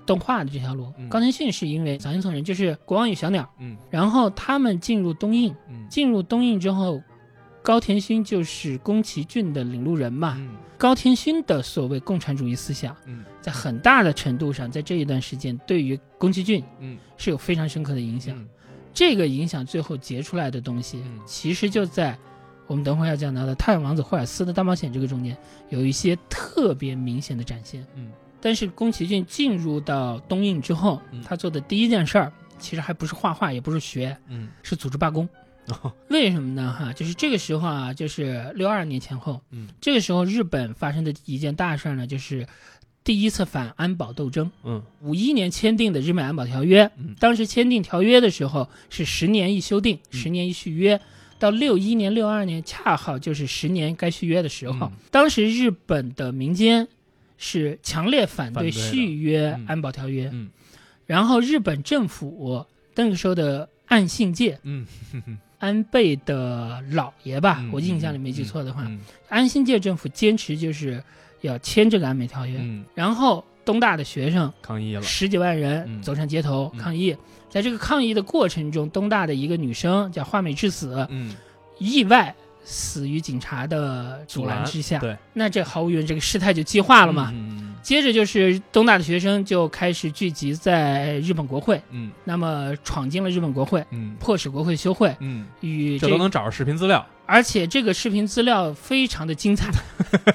[SPEAKER 2] 动画的这条路。
[SPEAKER 1] 嗯。
[SPEAKER 2] 高田勋是因为早田从人，就是《国王与小鸟》，
[SPEAKER 1] 嗯。
[SPEAKER 2] 然后他们进入东映，
[SPEAKER 1] 嗯。
[SPEAKER 2] 进入东映之后，高田勋就是宫崎骏的领路人嘛。
[SPEAKER 1] 嗯。
[SPEAKER 2] 高田勋的所谓共产主义思想，
[SPEAKER 1] 嗯。
[SPEAKER 2] 在很大的程度上，在这一段时间对于宫崎骏
[SPEAKER 1] 嗯。
[SPEAKER 2] 是有非常深刻的影响。
[SPEAKER 1] 嗯。
[SPEAKER 2] 这个影响最后结出来的东西，
[SPEAKER 1] 嗯
[SPEAKER 2] 其实就在我们等会儿要讲到的太阳王子霍尔斯的大冒险这个中间，有一些特别明显的展现。
[SPEAKER 1] 嗯
[SPEAKER 2] 但是宫崎骏进入到东映之后，
[SPEAKER 1] 嗯
[SPEAKER 2] 他做的第一件事儿，其实还不是画画，也不是学，
[SPEAKER 1] 嗯
[SPEAKER 2] 是组织罢工。为什么呢？哈，就是这个时候啊，就是六二年前后，
[SPEAKER 1] 嗯
[SPEAKER 2] 这个时候日本发生的一件大事儿呢，就是第一次反安保斗争。
[SPEAKER 1] 嗯
[SPEAKER 2] 五一年签订的日美安保条约，
[SPEAKER 1] 嗯
[SPEAKER 2] 当时签订条约的时候是十年一修订，
[SPEAKER 1] 嗯
[SPEAKER 2] 十年一续约。到六一年、六二年，恰好就是十年该续约的时候。
[SPEAKER 1] 嗯
[SPEAKER 2] 当时日本的民间是强烈反对续约
[SPEAKER 1] 嗯。
[SPEAKER 2] 安保条约，
[SPEAKER 1] 嗯。
[SPEAKER 2] 然后日本政府那个时候的岸信介
[SPEAKER 1] 嗯。
[SPEAKER 2] 安倍的老爷吧，
[SPEAKER 1] 嗯
[SPEAKER 2] 我印象里没记错的话，
[SPEAKER 1] 嗯
[SPEAKER 2] 安信介政府坚持就是要签这个安美条约，
[SPEAKER 1] 嗯。
[SPEAKER 2] 然后东大的学生
[SPEAKER 1] 抗议了。
[SPEAKER 2] 十几万人
[SPEAKER 1] 嗯。
[SPEAKER 2] 走上街头
[SPEAKER 1] 嗯。
[SPEAKER 2] 抗议，在这个抗议的过程中，东大的一个女生叫花美智子，
[SPEAKER 1] 嗯。
[SPEAKER 2] 意外死于警察的阻拦之下。
[SPEAKER 1] 对，
[SPEAKER 2] 那这毫无疑问，这个事态就激化了嘛。
[SPEAKER 1] 嗯
[SPEAKER 2] 接着就是东大的学生就开始聚集在日本国会，
[SPEAKER 1] 嗯
[SPEAKER 2] 那么闯进了日本国会，
[SPEAKER 1] 嗯
[SPEAKER 2] 迫使国会休会，
[SPEAKER 1] 嗯，
[SPEAKER 2] 与这
[SPEAKER 1] 这都能找着视频资料。
[SPEAKER 2] 而且这个视频资料非常的精彩，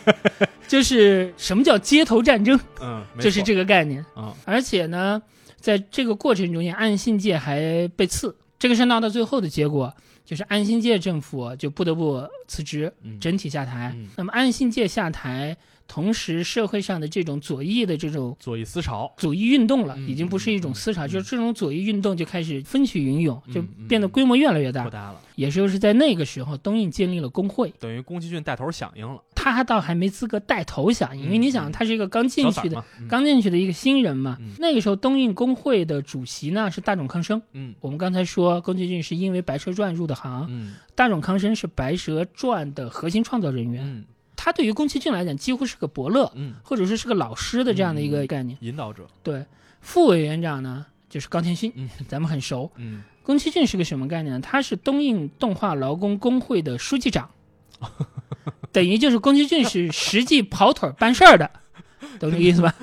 [SPEAKER 2] 就是什么叫街头战争，
[SPEAKER 1] 嗯，
[SPEAKER 2] 就是这个概念。
[SPEAKER 1] 啊
[SPEAKER 2] 而且呢，在这个过程中间，岸信介还被刺。这个事闹到最后的结果，就是安信介政府就不得不辞职，
[SPEAKER 1] 嗯
[SPEAKER 2] 整体下台。
[SPEAKER 1] 嗯
[SPEAKER 2] 那么安信介下台，同时社会上的这种左翼的这种
[SPEAKER 1] 左翼思潮，
[SPEAKER 2] 左翼运动了，
[SPEAKER 1] 嗯
[SPEAKER 2] 已经不是一种思潮，
[SPEAKER 1] 嗯
[SPEAKER 2] 就是这种左翼运动就开始风起云涌，就变得规模越来越大。
[SPEAKER 1] 扩大了，
[SPEAKER 2] 也就是在那个时候，东印建立了工会，
[SPEAKER 1] 等于宫崎骏带头响应了，
[SPEAKER 2] 他倒还没资格带头响应，因为
[SPEAKER 1] 嗯
[SPEAKER 2] 你想，
[SPEAKER 1] 嗯
[SPEAKER 2] 他是一个刚进去的。刚进去的一个新人嘛，
[SPEAKER 1] 嗯
[SPEAKER 2] 那个时候东印工会的主席呢是大冢康生。
[SPEAKER 1] 嗯
[SPEAKER 2] 我们刚才说宫崎骏是因为《白蛇传》入的行，
[SPEAKER 1] 嗯
[SPEAKER 2] 大冢康生是《白蛇传》的核心创造人员。
[SPEAKER 1] 嗯
[SPEAKER 2] 他对于宫崎骏来讲，几乎是个伯乐，
[SPEAKER 1] 嗯，
[SPEAKER 2] 或者说是个老师的这样的一个
[SPEAKER 1] 嗯
[SPEAKER 2] 概念。
[SPEAKER 1] 引导者，
[SPEAKER 2] 对，副委员长呢就是冈田勋，
[SPEAKER 1] 嗯
[SPEAKER 2] 咱们很熟。
[SPEAKER 1] 嗯
[SPEAKER 2] 宫崎骏是个什么概念呢？他是东映动画劳工工会的书记长，等于就是宫崎骏是实际跑腿办事儿的，懂这个意思吧？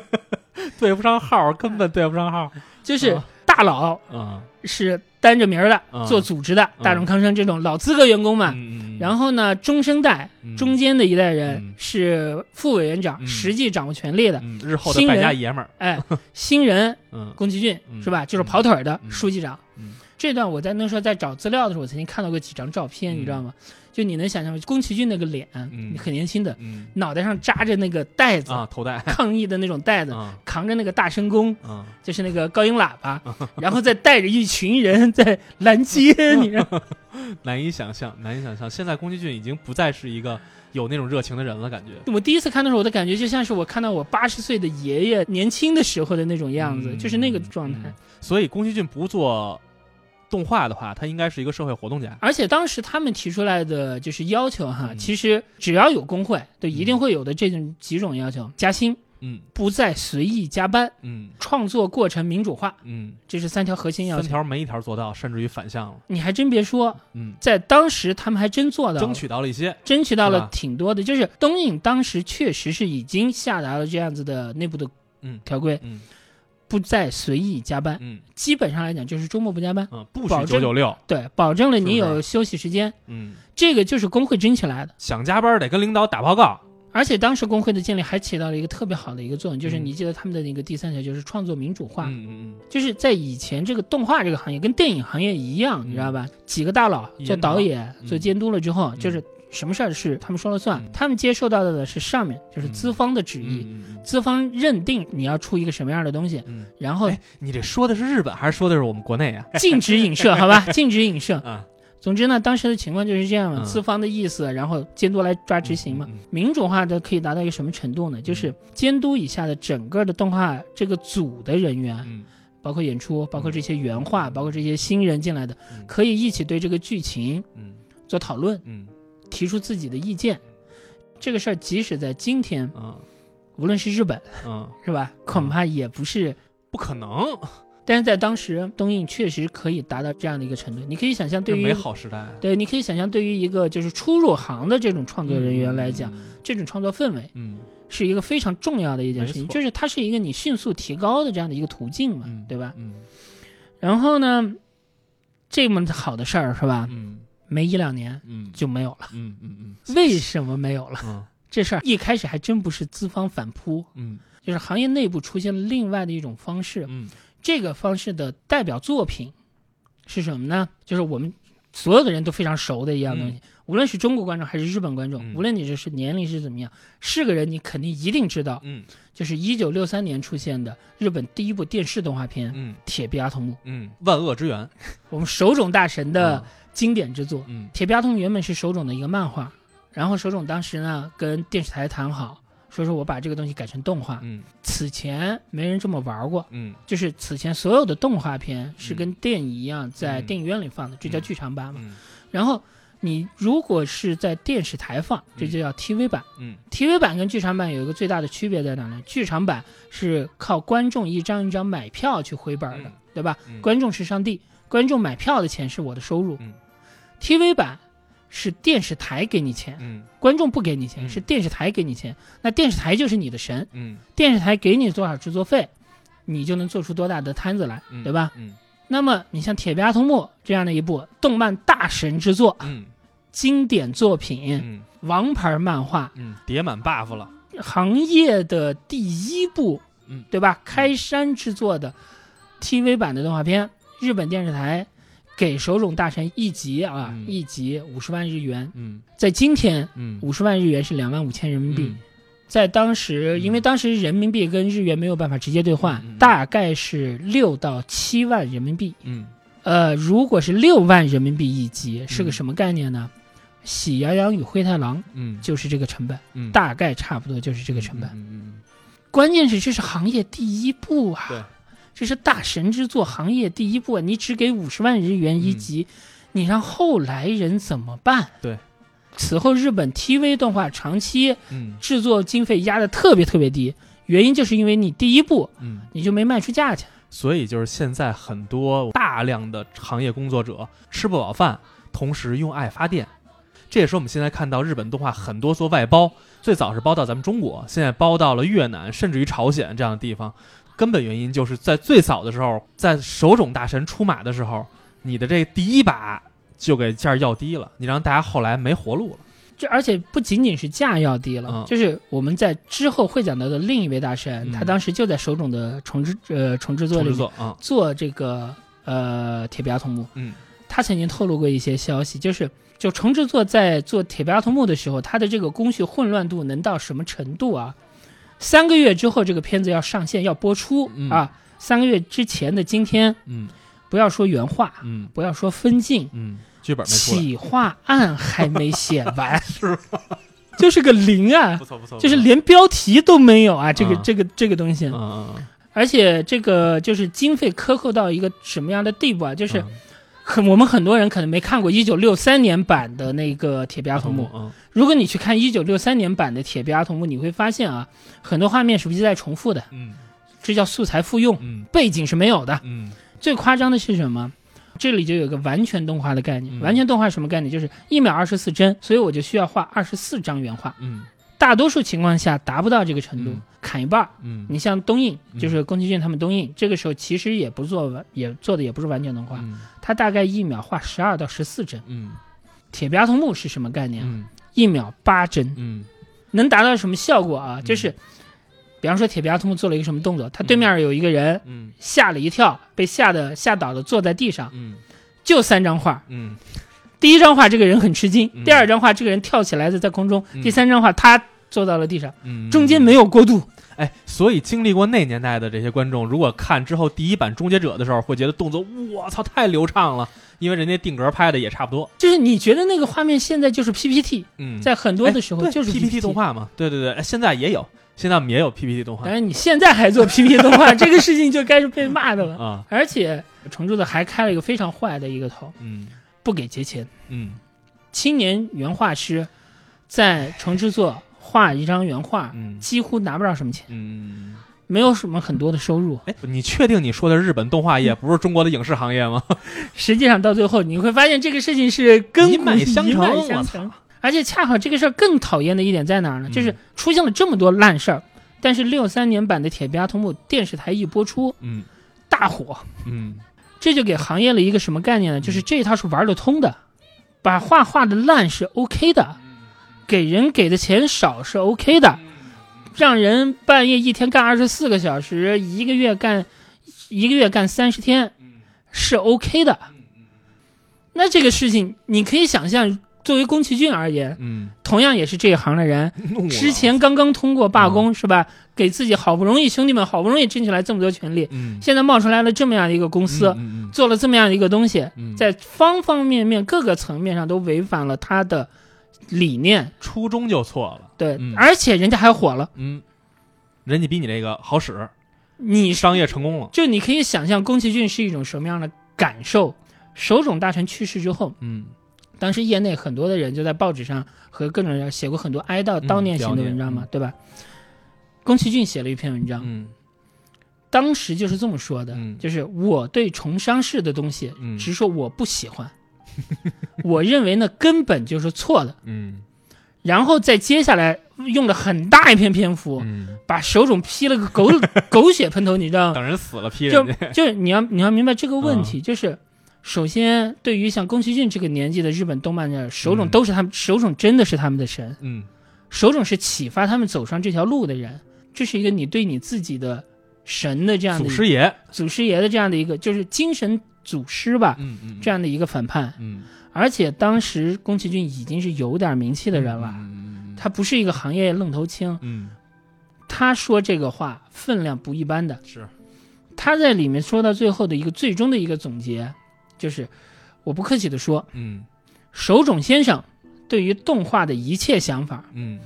[SPEAKER 1] 对不上号，根本对不上号，
[SPEAKER 2] 就是
[SPEAKER 1] 啊。
[SPEAKER 2] 大佬
[SPEAKER 1] 啊。
[SPEAKER 2] 是担着名儿的，
[SPEAKER 1] 嗯
[SPEAKER 2] 做组织的，
[SPEAKER 1] 嗯
[SPEAKER 2] 大众康生这种老资格员工嘛。
[SPEAKER 1] 嗯
[SPEAKER 2] 然后呢，中生代、
[SPEAKER 1] 嗯。
[SPEAKER 2] 中间的一代人
[SPEAKER 1] 嗯。
[SPEAKER 2] 是副委员长，
[SPEAKER 1] 嗯。
[SPEAKER 2] 实际掌握权力的。
[SPEAKER 1] 嗯，日后的败家爷们儿，
[SPEAKER 2] 哎，新人
[SPEAKER 1] 嗯。
[SPEAKER 2] 宫崎骏
[SPEAKER 1] 嗯。
[SPEAKER 2] 是吧？就是跑腿儿的
[SPEAKER 1] 嗯。
[SPEAKER 2] 书记长。
[SPEAKER 1] 嗯。
[SPEAKER 2] 这段我在那时候在找资料的时候，我曾经看到过几张照片，
[SPEAKER 1] 嗯。
[SPEAKER 2] 你知道吗？就你能想象吗？宫崎骏那个脸，
[SPEAKER 1] 嗯
[SPEAKER 2] 很年轻的，
[SPEAKER 1] 嗯
[SPEAKER 2] 脑袋上扎着那个袋子，
[SPEAKER 1] 啊，头带，
[SPEAKER 2] 抗议的那种袋子，
[SPEAKER 1] 啊
[SPEAKER 2] 扛着那个大声公，
[SPEAKER 1] 啊，
[SPEAKER 2] 就是那个高音喇叭，然后再带着一群人在拦街，你知道吗？
[SPEAKER 1] 难以想象，难以想象，现在宫崎骏已经不再是一个有那种热情的人了，感觉。
[SPEAKER 2] 我第一次看的时候，我的感觉就像是我看到我八十岁的爷爷年轻的时候的那种样子，
[SPEAKER 1] 嗯
[SPEAKER 2] 就是那个状态。
[SPEAKER 1] 嗯所以宫崎骏不做动画的话，他应该是一个社会活动家。
[SPEAKER 2] 而且当时他们提出来的就是要求哈，
[SPEAKER 1] 嗯。
[SPEAKER 2] 其实只要有工会，对一定会有的这种几种要求：加薪，
[SPEAKER 1] 嗯。
[SPEAKER 2] 不再随意加班，
[SPEAKER 1] 嗯。
[SPEAKER 2] 创作过程民主化，
[SPEAKER 1] 嗯，
[SPEAKER 2] 这是三条核心要求。
[SPEAKER 1] 三条没一条做到，甚至于反向了。
[SPEAKER 2] 你还真别说，
[SPEAKER 1] 嗯，
[SPEAKER 2] 在当时他们还真做到了
[SPEAKER 1] 争取到了一些。
[SPEAKER 2] 争取到了挺多的，就是东映当时确实是已经下达了这样子的内部的
[SPEAKER 1] 嗯。
[SPEAKER 2] 条规，
[SPEAKER 1] 嗯
[SPEAKER 2] 不再随意加班，
[SPEAKER 1] 嗯。
[SPEAKER 2] 基本上来讲就是周末不加班，
[SPEAKER 1] 嗯，不许九九六。
[SPEAKER 2] 对，保证了你有休息时间，
[SPEAKER 1] 嗯，
[SPEAKER 2] 这个就是工会争起来的。
[SPEAKER 1] 想加班得跟领导打报告。
[SPEAKER 2] 而且当时工会的建立还起到了一个特别好的一个作用，就是
[SPEAKER 1] 嗯。
[SPEAKER 2] 你记得他们的那个第三条就是创作民主化，
[SPEAKER 1] 嗯嗯
[SPEAKER 2] 就是在以前这个动画这个行业跟电影行业一样，
[SPEAKER 1] 嗯
[SPEAKER 2] 你知道吧？几个大佬做导演、
[SPEAKER 1] 嗯。
[SPEAKER 2] 做监督了之后，
[SPEAKER 1] 嗯
[SPEAKER 2] 就是什么事儿是他们说了算，
[SPEAKER 1] 嗯。
[SPEAKER 2] 他们接受到的是上面就是资方的旨
[SPEAKER 1] 嗯
[SPEAKER 2] 意，
[SPEAKER 1] 嗯。
[SPEAKER 2] 资方认定你要出一个什么样的东西，
[SPEAKER 1] 嗯。
[SPEAKER 2] 然后
[SPEAKER 1] 哎，你这说的是日本还是说的是我们国内啊？
[SPEAKER 2] 禁止影射，好吧？禁止影射。
[SPEAKER 1] 啊，
[SPEAKER 2] 总之呢，当时的情况就是这样资方的意思，然后监督来抓执行嘛。民主化的可以达到一个什么程度呢？就是监督以下的整个的动画这个组的人员，
[SPEAKER 1] 嗯。
[SPEAKER 2] 包括演出，包括这些原画，包括这些新人进来的，
[SPEAKER 1] 嗯。
[SPEAKER 2] 可以一起对这个剧情
[SPEAKER 1] 嗯。
[SPEAKER 2] 做讨论，
[SPEAKER 1] 嗯
[SPEAKER 2] 提出自己的意见。这个事儿即使在今天，
[SPEAKER 1] 嗯
[SPEAKER 2] 无论是日本
[SPEAKER 1] 嗯，
[SPEAKER 2] 是吧，恐怕也不是。
[SPEAKER 1] 不可能，
[SPEAKER 2] 但是在当时，东映确实可以达到这样的一个程度。你可以想象，对于
[SPEAKER 1] 美好时代。
[SPEAKER 2] 对，你可以想象，对于一个就是初入行的这种创作人员来讲，
[SPEAKER 1] 嗯，
[SPEAKER 2] 这种创作氛围
[SPEAKER 1] 嗯
[SPEAKER 2] 是一个非常重要的一件事情，就是它是一个你迅速提高的这样的一个途径嘛，
[SPEAKER 1] 嗯，
[SPEAKER 2] 对吧？
[SPEAKER 1] 嗯
[SPEAKER 2] 然后呢，这么好的事儿是吧？
[SPEAKER 1] 嗯
[SPEAKER 2] 没一两年
[SPEAKER 1] 嗯。
[SPEAKER 2] 就没有了。
[SPEAKER 1] 嗯嗯嗯。
[SPEAKER 2] 为什么没有了？
[SPEAKER 1] 嗯。
[SPEAKER 2] 这事儿一开始还真不是资方反扑，
[SPEAKER 1] 嗯。
[SPEAKER 2] 就是行业内部出现了另外的一种方式。
[SPEAKER 1] 嗯。
[SPEAKER 2] 这个方式的代表作品是什么呢？就是我们所有的人都非常熟的一样东西，无论是中国观众还是日本观众，
[SPEAKER 1] 嗯。
[SPEAKER 2] 无论你这是年龄是怎么样，是个人你肯定一定知道，
[SPEAKER 1] 嗯。
[SPEAKER 2] 就是一九六三年出现的日本第一部电视动画片《
[SPEAKER 1] 嗯
[SPEAKER 2] 铁臂阿童木》，
[SPEAKER 1] 嗯，万恶之源。
[SPEAKER 2] 我们手冢大神的经典之作。
[SPEAKER 1] 嗯
[SPEAKER 2] 铁臂阿童木原本是手冢的一个漫画，然后手冢当时呢跟电视台谈好，说说我把这个东西改成动画。
[SPEAKER 1] 嗯
[SPEAKER 2] 此前没人这么玩过，
[SPEAKER 1] 嗯
[SPEAKER 2] 就是此前所有的动画片是跟电影一样在
[SPEAKER 1] 嗯
[SPEAKER 2] 电影院里放的，这叫剧场版嘛。
[SPEAKER 1] 嗯
[SPEAKER 2] 然后你如果是在电视台放，这就叫 TV 版。
[SPEAKER 1] 嗯
[SPEAKER 2] TV 版跟剧场版有一个最大的区别在哪呢？剧场版是靠观众一张一张买票去回本的，
[SPEAKER 1] 嗯
[SPEAKER 2] 对吧？
[SPEAKER 1] 嗯
[SPEAKER 2] 观众是上帝，观众买票的钱是我的收入。
[SPEAKER 1] 嗯
[SPEAKER 2] TV 版是电视台给你钱，
[SPEAKER 1] 嗯
[SPEAKER 2] 观众不给你钱，
[SPEAKER 1] 嗯
[SPEAKER 2] 是电视台给你钱。那电视台就是你的神，
[SPEAKER 1] 嗯
[SPEAKER 2] 电视台给你多少制作费，你就能做出多大的摊子来，
[SPEAKER 1] 嗯，
[SPEAKER 2] 对吧？
[SPEAKER 1] 嗯
[SPEAKER 2] 那么你像《铁臂阿童木》这样的一部动漫大神之作、
[SPEAKER 1] 嗯
[SPEAKER 2] 经典作品、
[SPEAKER 1] 嗯
[SPEAKER 2] 王牌漫画，
[SPEAKER 1] 嗯，叠满 buff 了。
[SPEAKER 2] 行业的第一部，
[SPEAKER 1] 嗯
[SPEAKER 2] 对吧？开山之作的 TV 版的动画片，日本电视台给手冢大神一集啊，
[SPEAKER 1] 嗯。
[SPEAKER 2] 一集五十万日元，
[SPEAKER 1] 嗯。
[SPEAKER 2] 在今天
[SPEAKER 1] 嗯。
[SPEAKER 2] 五十万日元是两万五千人民币，在当时，因为当时人民币跟日元没有办法直接兑换，大概是六到七万人民币。
[SPEAKER 1] 嗯。
[SPEAKER 2] 呃，如果是六万人民币一集，是个
[SPEAKER 1] 嗯
[SPEAKER 2] 什么概念呢？喜羊羊与灰太狼
[SPEAKER 1] 嗯，
[SPEAKER 2] 就是这个成本，
[SPEAKER 1] 嗯。
[SPEAKER 2] 大概差不多就是这个成本。
[SPEAKER 1] 嗯嗯。
[SPEAKER 2] 关键是这是行业第一步啊，
[SPEAKER 1] 对，
[SPEAKER 2] 这是大神之作，行业第一步啊！你只给五十万日元一集，你让后来人怎么办？
[SPEAKER 1] 对，
[SPEAKER 2] 此后日本 TV 动画长期
[SPEAKER 1] 嗯
[SPEAKER 2] 制作经费压得特别特别低，原因就是因为你第一步
[SPEAKER 1] 嗯，
[SPEAKER 2] 你就没卖出价钱。
[SPEAKER 1] 所以就是现在很多大量的行业工作者吃不饱饭，同时用爱发电。这也是我们现在看到日本动画很多做外包，最早是包到咱们中国，现在包到了越南，甚至于朝鲜这样的地方。根本原因就是在最早的时候，在手冢大神出马的时候，你的这第一把就给价儿要低了，你让大家后来没活路了。
[SPEAKER 2] 这而且不仅仅是价要低了，
[SPEAKER 1] 嗯
[SPEAKER 2] 就是我们在之后会讲到的另一位大神，
[SPEAKER 1] 嗯
[SPEAKER 2] 他当时就在手冢的重制呃重制作里做这个呃铁臂阿童木。
[SPEAKER 1] 嗯
[SPEAKER 2] 他曾经透露过一些消息，就是就重制作在做铁臂阿童木的时候，他的这个工序混乱度能到什么程度啊？三个月之后，这个片子要上线要播出、
[SPEAKER 1] 嗯。
[SPEAKER 2] 啊，三个月之前的今天，
[SPEAKER 1] 嗯。
[SPEAKER 2] 不要说原话，
[SPEAKER 1] 嗯。
[SPEAKER 2] 不要说分镜，
[SPEAKER 1] 嗯，剧本没
[SPEAKER 2] 企划案还没写完，
[SPEAKER 1] 是吗？
[SPEAKER 2] 就是个零啊
[SPEAKER 1] 不，错不错，
[SPEAKER 2] 就是连标题都没有啊！这个、
[SPEAKER 1] 啊
[SPEAKER 2] 这个这个东西，而且这个就是经费克扣到一个什么样的地步啊？就是
[SPEAKER 1] 嗯
[SPEAKER 2] 很我们很多人可能没看过一九六三年版的那个《铁臂阿童木》。
[SPEAKER 1] 嗯
[SPEAKER 2] 如果你去看一九六三年版的《铁臂阿童木》，你会发现啊，很多画面是不是在重复的？
[SPEAKER 1] 嗯
[SPEAKER 2] 这叫素材复用，
[SPEAKER 1] 嗯
[SPEAKER 2] 背景是没有的。
[SPEAKER 1] 嗯
[SPEAKER 2] 最夸张的是什么？这里就有个完全动画的概念。
[SPEAKER 1] 嗯
[SPEAKER 2] 完全动画什么概念？就是一秒二十四帧，所以我就需要画二十四张原画。
[SPEAKER 1] 嗯
[SPEAKER 2] 大多数情况下达不到这个程度，
[SPEAKER 1] 嗯
[SPEAKER 2] 砍一半儿。
[SPEAKER 1] 嗯
[SPEAKER 2] 你像东映，
[SPEAKER 1] 嗯
[SPEAKER 2] 就是宫崎骏他们东映，这个时候其实也不做完，也做的也不是完全动画，
[SPEAKER 1] 嗯
[SPEAKER 2] 它大概一秒画十二到十四帧。
[SPEAKER 1] 嗯
[SPEAKER 2] 铁臂阿童木是什么概念？
[SPEAKER 1] 嗯
[SPEAKER 2] 一秒八帧，
[SPEAKER 1] 嗯
[SPEAKER 2] 能达到什么效果啊？
[SPEAKER 1] 嗯
[SPEAKER 2] 就是，比方说铁臂阿童木做了一个什么动作，他对面有一个人
[SPEAKER 1] 嗯
[SPEAKER 2] 吓了一跳，被吓得吓倒了坐在地上，
[SPEAKER 1] 嗯
[SPEAKER 2] 就三张画。
[SPEAKER 1] 嗯
[SPEAKER 2] 第一张画这个人很吃惊，
[SPEAKER 1] 嗯
[SPEAKER 2] 第二张画这个人跳起来的在空中，
[SPEAKER 1] 嗯
[SPEAKER 2] 第三张画他坐到了地上，
[SPEAKER 1] 嗯，
[SPEAKER 2] 中间没有过渡。
[SPEAKER 1] 哎，所以经历过那年代的这些观众，如果看之后第一版《终结者》的时候，会觉得动作我操太流畅了，因为人家定格拍的也差不多。
[SPEAKER 2] 就是你觉得那个画面现在就是 PPT，
[SPEAKER 1] 嗯，
[SPEAKER 2] 在很多的时候就是
[SPEAKER 1] PPT 动。画嘛，对对对，哎现在也有，现在我们也有 PPT 动画
[SPEAKER 2] 但是你现在还做 PPT 动画，这个事情就该是被骂的了。
[SPEAKER 1] 啊，
[SPEAKER 2] 而且重铸的还开了一个非常坏的一个头，
[SPEAKER 1] 嗯
[SPEAKER 2] 不给结钱。
[SPEAKER 1] 嗯
[SPEAKER 2] 青年原画师在重制作画一张原画，
[SPEAKER 1] 嗯
[SPEAKER 2] 几乎拿不着什么钱，
[SPEAKER 1] 嗯，
[SPEAKER 2] 没有什么很多的收入。
[SPEAKER 1] 哎，你确定你说的日本动画业，不是中国的影视行业吗？
[SPEAKER 2] 实际上到最后你会发现这个事情是跟
[SPEAKER 1] 一脉相承
[SPEAKER 2] 一脉
[SPEAKER 1] 我
[SPEAKER 2] 相承。而且恰好这个事儿更讨厌的一点在哪儿呢？就是出现了这么多烂事儿，但是六三年版的《铁臂阿童木》电视台一播出
[SPEAKER 1] 嗯
[SPEAKER 2] 大火，
[SPEAKER 1] 嗯
[SPEAKER 2] 这就给行业了一个什么概念呢？就是这一套是玩得通的，把画画的烂是 OK 的，给人给的钱少是 OK 的，让人半夜一天干二十四个小时，一个月干一个月干三十天是 OK 的。那这个事情你可以想象，作为宫崎骏而言，
[SPEAKER 1] 嗯，
[SPEAKER 2] 同样也是这一行的人，之前刚刚通过罢工、是吧？给自己好不容易兄弟们好不容易争取来这么多权利，
[SPEAKER 1] 嗯。
[SPEAKER 2] 现在冒出来了这么样的一个公司，
[SPEAKER 1] 嗯嗯。
[SPEAKER 2] 做了这么样的一个东西，
[SPEAKER 1] 嗯，
[SPEAKER 2] 在方方面面各个层面上都违反了他的理念，
[SPEAKER 1] 初衷就错了，
[SPEAKER 2] 对，
[SPEAKER 1] 嗯。
[SPEAKER 2] 而且人家还火了。
[SPEAKER 1] 嗯，人家比你这个好使，
[SPEAKER 2] 你
[SPEAKER 1] 商业成功了，
[SPEAKER 2] 就你可以想象宫崎骏是一种什么样的感受。手冢大臣去世之后，
[SPEAKER 1] 嗯。
[SPEAKER 2] 当时业内很多的人就在报纸上和各种人写过很多哀悼悼念型的文章嘛，对吧？宫崎骏写了一篇文章，
[SPEAKER 1] 嗯。
[SPEAKER 2] 当时就是这么说的，
[SPEAKER 1] 嗯。
[SPEAKER 2] 就是我对重商式的东西，
[SPEAKER 1] 嗯。
[SPEAKER 2] 直说我不喜欢，我认为呢根本就是错的。
[SPEAKER 1] 嗯。
[SPEAKER 2] 然后再接下来用了很大一篇篇幅，
[SPEAKER 1] 嗯，
[SPEAKER 2] 把手冢劈了个狗 狗血喷头，你知道吗？
[SPEAKER 1] 等人死了批
[SPEAKER 2] 就就是你要你要明白这个问题，就是首先对于像宫崎骏这个年纪的日本动漫的手冢
[SPEAKER 1] 嗯。
[SPEAKER 2] 都是他们，手冢真的是他们的神，
[SPEAKER 1] 嗯。
[SPEAKER 2] 手冢是启发他们走上这条路的人，这是一个你对你自己的神的这样的
[SPEAKER 1] 祖师爷，
[SPEAKER 2] 祖师爷的这样的一个就是精神祖师吧，
[SPEAKER 1] 嗯嗯，
[SPEAKER 2] 这样的一个反叛。
[SPEAKER 1] 嗯
[SPEAKER 2] 而且当时宫崎骏已经是有点名气的人了，
[SPEAKER 1] 嗯
[SPEAKER 2] 他不是一个行业愣头青。
[SPEAKER 1] 嗯
[SPEAKER 2] 他说这个话分量不一般的。
[SPEAKER 1] 是，
[SPEAKER 2] 他在里面说到最后的一个最终的一个总结，就是我不客气的说，
[SPEAKER 1] 嗯
[SPEAKER 2] 手冢先生对于动画的一切想法
[SPEAKER 1] 嗯，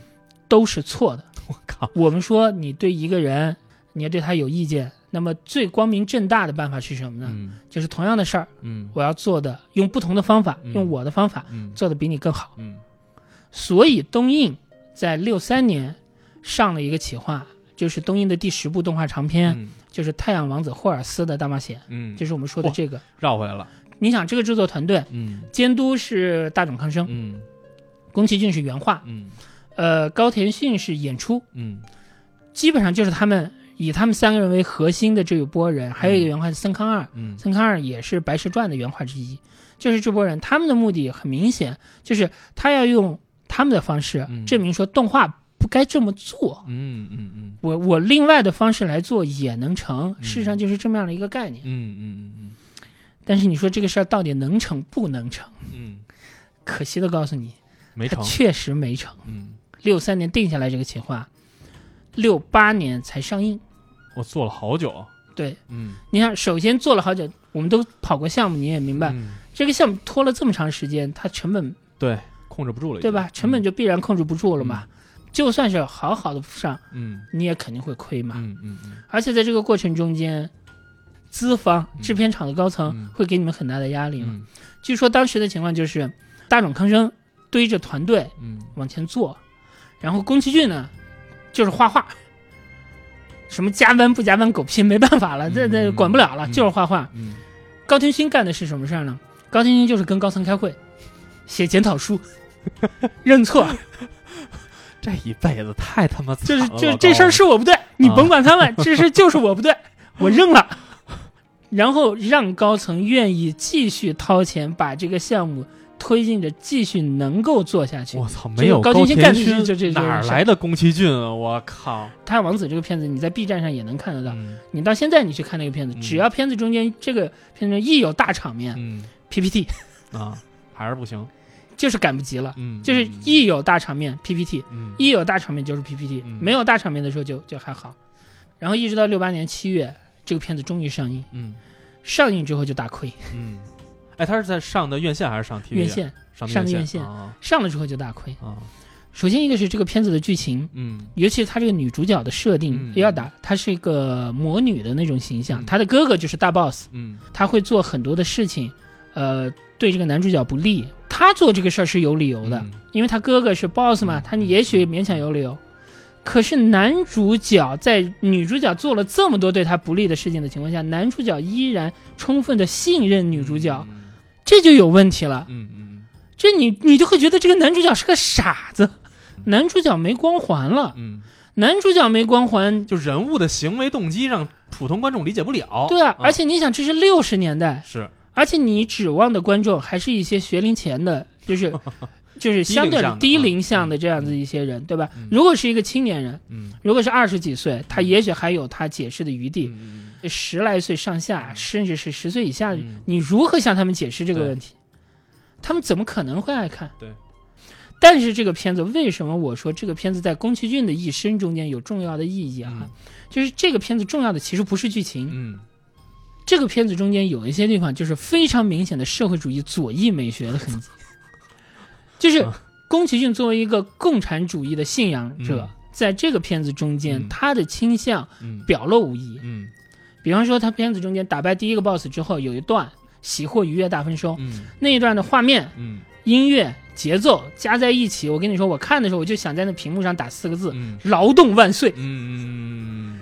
[SPEAKER 2] 都是错的。
[SPEAKER 1] 我靠，
[SPEAKER 2] 我们说你对一个人，你要对他有意见，那么最光明正大的办法是什么呢？
[SPEAKER 1] 嗯。
[SPEAKER 2] 就是同样的事儿，
[SPEAKER 1] 嗯。
[SPEAKER 2] 我要做的用不同的方法，
[SPEAKER 1] 嗯。
[SPEAKER 2] 用我的方法
[SPEAKER 1] 嗯。
[SPEAKER 2] 做的比你更好。
[SPEAKER 1] 嗯。
[SPEAKER 2] 所以东映在六三年上了一个企划，就是东映的第十部动画长片，
[SPEAKER 1] 嗯。
[SPEAKER 2] 就是《太阳王子霍尔斯的大冒险》，
[SPEAKER 1] 嗯，
[SPEAKER 2] 就是我们说的这个。
[SPEAKER 1] 绕回来了，
[SPEAKER 2] 你想，这个制作团队
[SPEAKER 1] 嗯。
[SPEAKER 2] 监督是大冢康生，
[SPEAKER 1] 嗯。
[SPEAKER 2] 宫崎骏是原画，
[SPEAKER 1] 嗯。
[SPEAKER 2] 呃，高田勋是演出，
[SPEAKER 1] 嗯。
[SPEAKER 2] 基本上就是他们以他们三个人为核心的这一波人，还有一个原画是森康二，
[SPEAKER 1] 嗯。
[SPEAKER 2] 森康二也是《白蛇传》的原画之一，就是这波人，他们的目的很明显，就是他要用他们的方式
[SPEAKER 1] 嗯。
[SPEAKER 2] 证明说动画不该这么做。
[SPEAKER 1] 嗯嗯嗯。
[SPEAKER 2] 我我另外的方式来做也能成，
[SPEAKER 1] 嗯。
[SPEAKER 2] 事实上就是这么样的一个概念。
[SPEAKER 1] 嗯嗯嗯嗯。
[SPEAKER 2] 但是你说这个事儿到底能成不能成？
[SPEAKER 1] 嗯，
[SPEAKER 2] 可惜的告诉你，
[SPEAKER 1] 没成，
[SPEAKER 2] 确实没成。
[SPEAKER 1] 嗯，
[SPEAKER 2] 六三年定下来这个企划，六八年才上映。
[SPEAKER 1] 我做了好久，
[SPEAKER 2] 对，
[SPEAKER 1] 嗯，
[SPEAKER 2] 你看，首先做了好久，我们都跑过项目，你也明白，
[SPEAKER 1] 嗯。
[SPEAKER 2] 这个项目拖了这么长时间，它成本
[SPEAKER 1] 对，控制不住了，
[SPEAKER 2] 对吧？成本
[SPEAKER 1] 就
[SPEAKER 2] 就必然控制不住了嘛。就算是好好的上，
[SPEAKER 1] 嗯。
[SPEAKER 2] 你也肯定会亏嘛。
[SPEAKER 1] 嗯嗯嗯。
[SPEAKER 2] 而且在这个过程中间，资方、
[SPEAKER 1] 嗯。
[SPEAKER 2] 制片厂的高层
[SPEAKER 1] 嗯。
[SPEAKER 2] 会给你们很大的压力嘛。
[SPEAKER 1] 嗯。
[SPEAKER 2] 据说当时的情况就是，大冢康生堆着团队
[SPEAKER 1] 嗯。
[SPEAKER 2] 往前做，然后宫崎骏呢，就是画画，什么加班不加班狗屁没办法了，这这
[SPEAKER 1] 嗯
[SPEAKER 2] 管不了了，
[SPEAKER 1] 嗯
[SPEAKER 2] 就是画画。
[SPEAKER 1] 嗯
[SPEAKER 2] 高天勋干的是什么事儿呢？高天勋就是跟高层开会，写检讨书，认错，
[SPEAKER 1] 这一辈子太他妈
[SPEAKER 2] 就是就这事儿是我不对，你
[SPEAKER 1] 啊
[SPEAKER 2] 甭管他们，这事就是我不对，我认了。然后让高层愿意继续掏钱把这个项目推进着，继续能够做下去。
[SPEAKER 1] 我操，没有
[SPEAKER 2] 高天勋干的
[SPEAKER 1] 勋
[SPEAKER 2] 就这这
[SPEAKER 1] 哪来的宫崎骏啊？我靠！
[SPEAKER 2] 《太阳王子》这个片子，你在 B 站上也能看得到。
[SPEAKER 1] 嗯
[SPEAKER 2] 你到现在你去看那个片子，
[SPEAKER 1] 嗯
[SPEAKER 2] 只要片子中间这个片子一有大场面、
[SPEAKER 1] 嗯
[SPEAKER 2] PPT，
[SPEAKER 1] 啊，还是不行。
[SPEAKER 2] 就是赶不及了。
[SPEAKER 1] 嗯，
[SPEAKER 2] 就是
[SPEAKER 1] 嗯
[SPEAKER 2] 一有大场面 PPT，
[SPEAKER 1] 嗯
[SPEAKER 2] 一有大场面就是 PPT，、
[SPEAKER 1] 嗯
[SPEAKER 2] 没有大场面的时候就就还好。然后一直到六八年七月，这个片子终于上映，
[SPEAKER 1] 嗯
[SPEAKER 2] 上映之后就大亏，
[SPEAKER 1] 嗯，哎，他是在上的院线还是上 TV？
[SPEAKER 2] 院？线
[SPEAKER 1] 上
[SPEAKER 2] 上的院线。
[SPEAKER 1] 啊
[SPEAKER 2] 上了之后就大亏。
[SPEAKER 1] 啊
[SPEAKER 2] 首先一个是这个片子的剧情，
[SPEAKER 1] 嗯。
[SPEAKER 2] 尤其是她这个女主角的设定要打，她是一个魔女的那种形象，
[SPEAKER 1] 嗯。
[SPEAKER 2] 她的哥哥就是大 boss，
[SPEAKER 1] 嗯。
[SPEAKER 2] 她会做很多的事情，呃，对这个男主角不利。她做这个事儿是有理由的，
[SPEAKER 1] 嗯。
[SPEAKER 2] 因为他哥哥是 boss 嘛，
[SPEAKER 1] 嗯。
[SPEAKER 2] 他也许勉强有理由。可是男主角在女主角做了这么多对他不利的事情的情况下，男主角依然充分的信任女主角，
[SPEAKER 1] 嗯
[SPEAKER 2] 这就有问题了。
[SPEAKER 1] 嗯嗯
[SPEAKER 2] 这你你就会觉得这个男主角是个傻子，男主角没光环了，
[SPEAKER 1] 嗯，
[SPEAKER 2] 男主角没光环，
[SPEAKER 1] 就人物的行为动机让普通观众理解不了。
[SPEAKER 2] 对啊，而且你想这是六十年代，
[SPEAKER 1] 是
[SPEAKER 2] 而且你指望的观众还是一些学龄前的，就是 就是相对低龄向的这样子一些人，对吧
[SPEAKER 1] 嗯？
[SPEAKER 2] 如果是一个青年人，
[SPEAKER 1] 嗯
[SPEAKER 2] 如果是二十几岁，他也许还有他解释的余地。
[SPEAKER 1] 嗯
[SPEAKER 2] 十来岁上下，甚至是十岁以下你如何向他们解释这个问题？他们怎么可能会爱看？
[SPEAKER 1] 对。
[SPEAKER 2] 但是这个片子为什么我说这个片子在宫崎骏的一生中间有重要的意义啊？
[SPEAKER 1] 嗯。
[SPEAKER 2] 就是这个片子重要的其实不是剧情，
[SPEAKER 1] 嗯。
[SPEAKER 2] 这个片子中间有一些地方就是非常明显的社会主义左翼美学的痕迹，就是
[SPEAKER 1] 啊
[SPEAKER 2] 宫崎骏作为一个共产主义的信仰者，
[SPEAKER 1] 嗯。
[SPEAKER 2] 在这个片子中间，
[SPEAKER 1] 嗯。
[SPEAKER 2] 他的倾向
[SPEAKER 1] 嗯。
[SPEAKER 2] 表露无遗。
[SPEAKER 1] 嗯
[SPEAKER 2] 比方说，他片子中间打败第一个 boss 之后，有一段喜获愉悦大丰收，
[SPEAKER 1] 嗯。
[SPEAKER 2] 那一段的画面、
[SPEAKER 1] 嗯。
[SPEAKER 2] 音乐、节奏加在一起，我跟你说，我看的时候我就想在那屏幕上打四个字：
[SPEAKER 1] 嗯。
[SPEAKER 2] 劳动万岁！
[SPEAKER 1] 嗯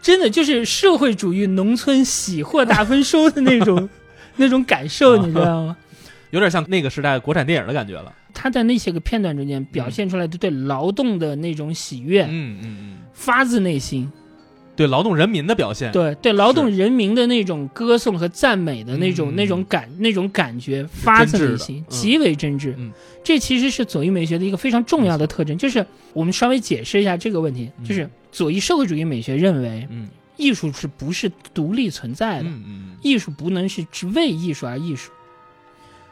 [SPEAKER 2] 真的就是社会主义农村喜获大丰收的那种 那种感受，你知道吗？
[SPEAKER 1] 有点像那个时代国产电影的感觉了。
[SPEAKER 2] 他在那些个片段中间表现出来的对劳动的那种喜悦，
[SPEAKER 1] 嗯嗯嗯，
[SPEAKER 2] 发自内心，
[SPEAKER 1] 对劳动人民的表现。
[SPEAKER 2] 对对劳动人民的那种歌颂和赞美的那种、
[SPEAKER 1] 嗯
[SPEAKER 2] 那种感那种感觉，发自内心，
[SPEAKER 1] 嗯
[SPEAKER 2] 极为真挚。
[SPEAKER 1] 嗯
[SPEAKER 2] 这其实是左翼美学的一个非常重要的特征，就是我们稍微解释一下这个问题，
[SPEAKER 1] 嗯
[SPEAKER 2] 就是左翼社会主义美学认为，
[SPEAKER 1] 嗯
[SPEAKER 2] 艺术是不是独立存在的？艺术不能是只为艺术而艺术。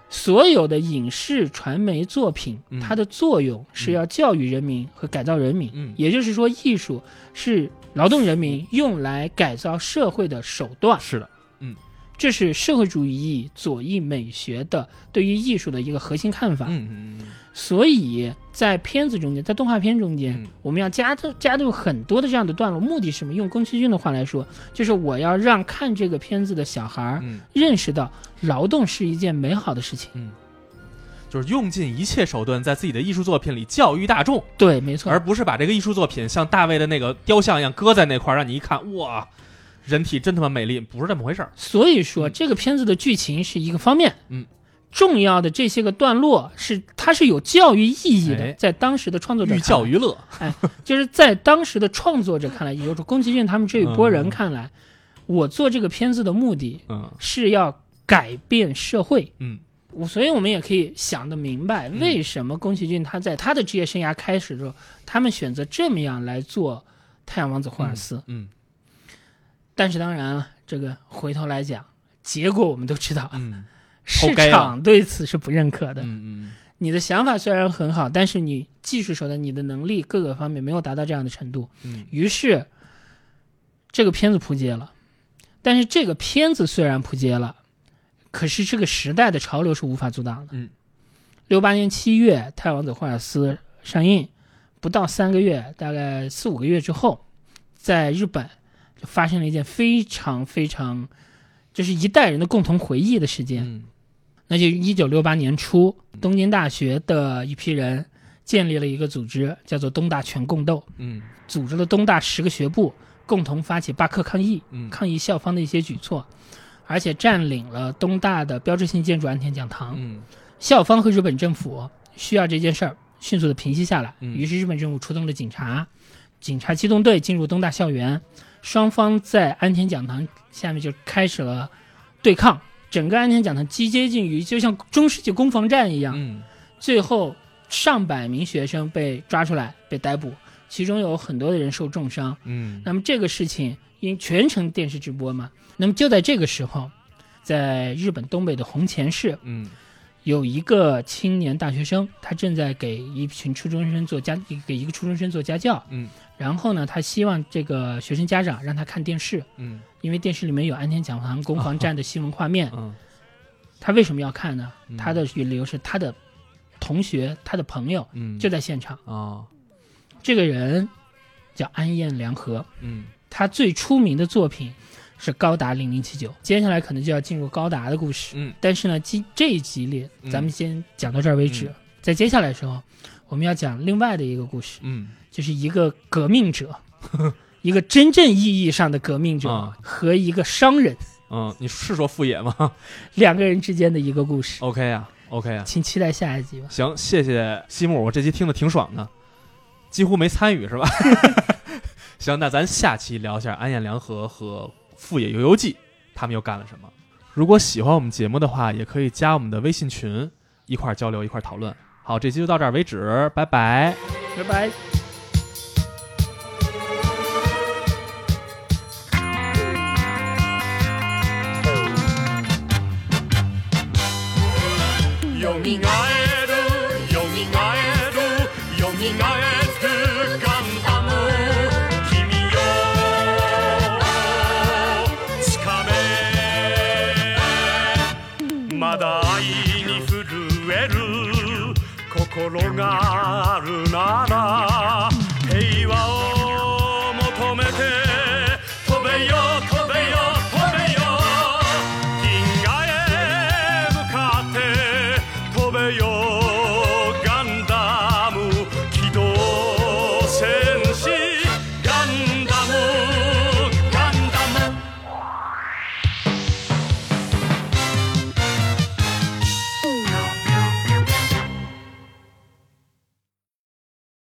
[SPEAKER 2] 所有的影视传媒作品，
[SPEAKER 1] 嗯
[SPEAKER 2] 它的作用是要教育人民和改造人民。
[SPEAKER 1] 嗯
[SPEAKER 2] 也就是说，艺术是劳动人民用来改造社会的手段。
[SPEAKER 1] 是的，嗯
[SPEAKER 2] 这是社会主义左翼美学的对于艺术的一个核心看法。
[SPEAKER 1] 嗯嗯嗯
[SPEAKER 2] 所以在片子中间，在动画片中间，
[SPEAKER 1] 嗯
[SPEAKER 2] 我们要加入加入很多的这样的段落，目的是什么？用宫崎骏的话来说，就是我要让看这个片子的小孩儿
[SPEAKER 1] 嗯
[SPEAKER 2] 认识到劳动是一件美好的事情。
[SPEAKER 1] 嗯，就是用尽一切手段在自己的艺术作品里教育大众，
[SPEAKER 2] 对，没错
[SPEAKER 1] 而。不是把这个艺术作品像大卫的那个雕像一样搁在那块儿，让你一看，哇，人体真他妈美丽，不是这么回事儿。
[SPEAKER 2] 所以说，
[SPEAKER 1] 嗯
[SPEAKER 2] 这个片子的剧情是一个方面，
[SPEAKER 1] 嗯，
[SPEAKER 2] 重要的这些个段落是它是有教育意义的，
[SPEAKER 1] 哎
[SPEAKER 2] 在当时的创作者
[SPEAKER 1] 寓教于乐，哎
[SPEAKER 2] 就是在当时的创作者看来，也就是宫崎骏他们这一波人看来，我做这个片子的目的
[SPEAKER 1] 嗯
[SPEAKER 2] 是要改变社会。
[SPEAKER 1] 嗯
[SPEAKER 2] 我所以，我们也可以想得明白，
[SPEAKER 1] 嗯
[SPEAKER 2] 为什么宫崎骏他在他的职业生涯开始的时候，他们选择这么样来做《太阳王子霍尔斯》
[SPEAKER 1] 嗯
[SPEAKER 2] 但是当然了，这个回头来讲，结果我们都知道，
[SPEAKER 1] 嗯
[SPEAKER 2] 市场对此是不认可的。
[SPEAKER 1] 嗯嗯
[SPEAKER 2] 你的想法虽然很好，但是你技术手段、你的能力各个方面没有达到这样的程度。
[SPEAKER 1] 嗯
[SPEAKER 2] 于是，这个片子扑街了。但是这个片子虽然扑街了，可是这个时代的潮流是无法阻挡的。
[SPEAKER 1] 嗯，
[SPEAKER 2] 六八年七月，《泰王子霍尔斯》上映，不到三个月，大概四五个月之后，在日本就发生了一件非常非常，就是一代人的共同回忆的事件。
[SPEAKER 1] 嗯。
[SPEAKER 2] 那就一九六八年初，东京大学的一批人建立了一个组织，叫做东大全共斗，
[SPEAKER 1] 嗯。
[SPEAKER 2] 组织了东大十个学部，共同发起罢课抗议，
[SPEAKER 1] 嗯。
[SPEAKER 2] 抗议校方的一些举措，而且占领了东大的标志性建筑安田讲堂。
[SPEAKER 1] 嗯
[SPEAKER 2] 校方和日本政府需要这件事儿迅速的平息下来，
[SPEAKER 1] 嗯
[SPEAKER 2] 于是日本政府出动了警察，警察机动队进入东大校园，双方在安田讲堂下面就开始了对抗。整个安田讲堂极接近于就像中世纪攻防战一样，
[SPEAKER 1] 嗯
[SPEAKER 2] 最后上百名学生被抓出来被逮捕，其中有很多的人受重伤。
[SPEAKER 1] 嗯
[SPEAKER 2] 那么这个事情因全程电视直播嘛，那么就在这个时候，在日本东北的红前市
[SPEAKER 1] 嗯
[SPEAKER 2] 有一个青年大学生，他正在给一群初中生做家给一个初中生做家教，
[SPEAKER 1] 嗯
[SPEAKER 2] 然后呢，他希望这个学生家长让他看电视，
[SPEAKER 1] 嗯
[SPEAKER 2] 因为电视里面有安田讲堂攻防战的新闻画面。
[SPEAKER 1] 嗯
[SPEAKER 2] 他为什么要看呢
[SPEAKER 1] 嗯？
[SPEAKER 2] 他的理由是他的同学、他的朋友
[SPEAKER 1] 嗯，
[SPEAKER 2] 就在现场。
[SPEAKER 1] 啊
[SPEAKER 2] 这个人叫安彦良和，
[SPEAKER 1] 嗯
[SPEAKER 2] 他最出名的作品是《高达零零七九》。接下来可能就要进入高达的故事，
[SPEAKER 1] 嗯
[SPEAKER 2] 但是呢，今这一集里
[SPEAKER 1] 嗯
[SPEAKER 2] 咱们先讲到这儿为止。
[SPEAKER 1] 嗯
[SPEAKER 2] 在接下来的时候，我们要讲另外的一个故事，
[SPEAKER 1] 嗯
[SPEAKER 2] 就是一个革命者，一个真正意义上的革命者、
[SPEAKER 1] 啊
[SPEAKER 2] 和一个商人
[SPEAKER 1] 嗯，你是说副野吗
[SPEAKER 2] 两个人之间的一个故事。
[SPEAKER 1] ？OK 啊，OK 啊，
[SPEAKER 2] 请期待下一集吧。
[SPEAKER 1] 行，谢谢西木，我这集听的挺爽的，几乎没参与是吧？行，那咱下期聊一下安彦良和和富野悠悠记他们又干了什么。如果喜欢我们节目的话，也可以加我们的微信群，一块儿交流，一块儿讨论。好，这期就到这儿为止，拜拜。
[SPEAKER 2] 拜拜。
[SPEAKER 3] よみ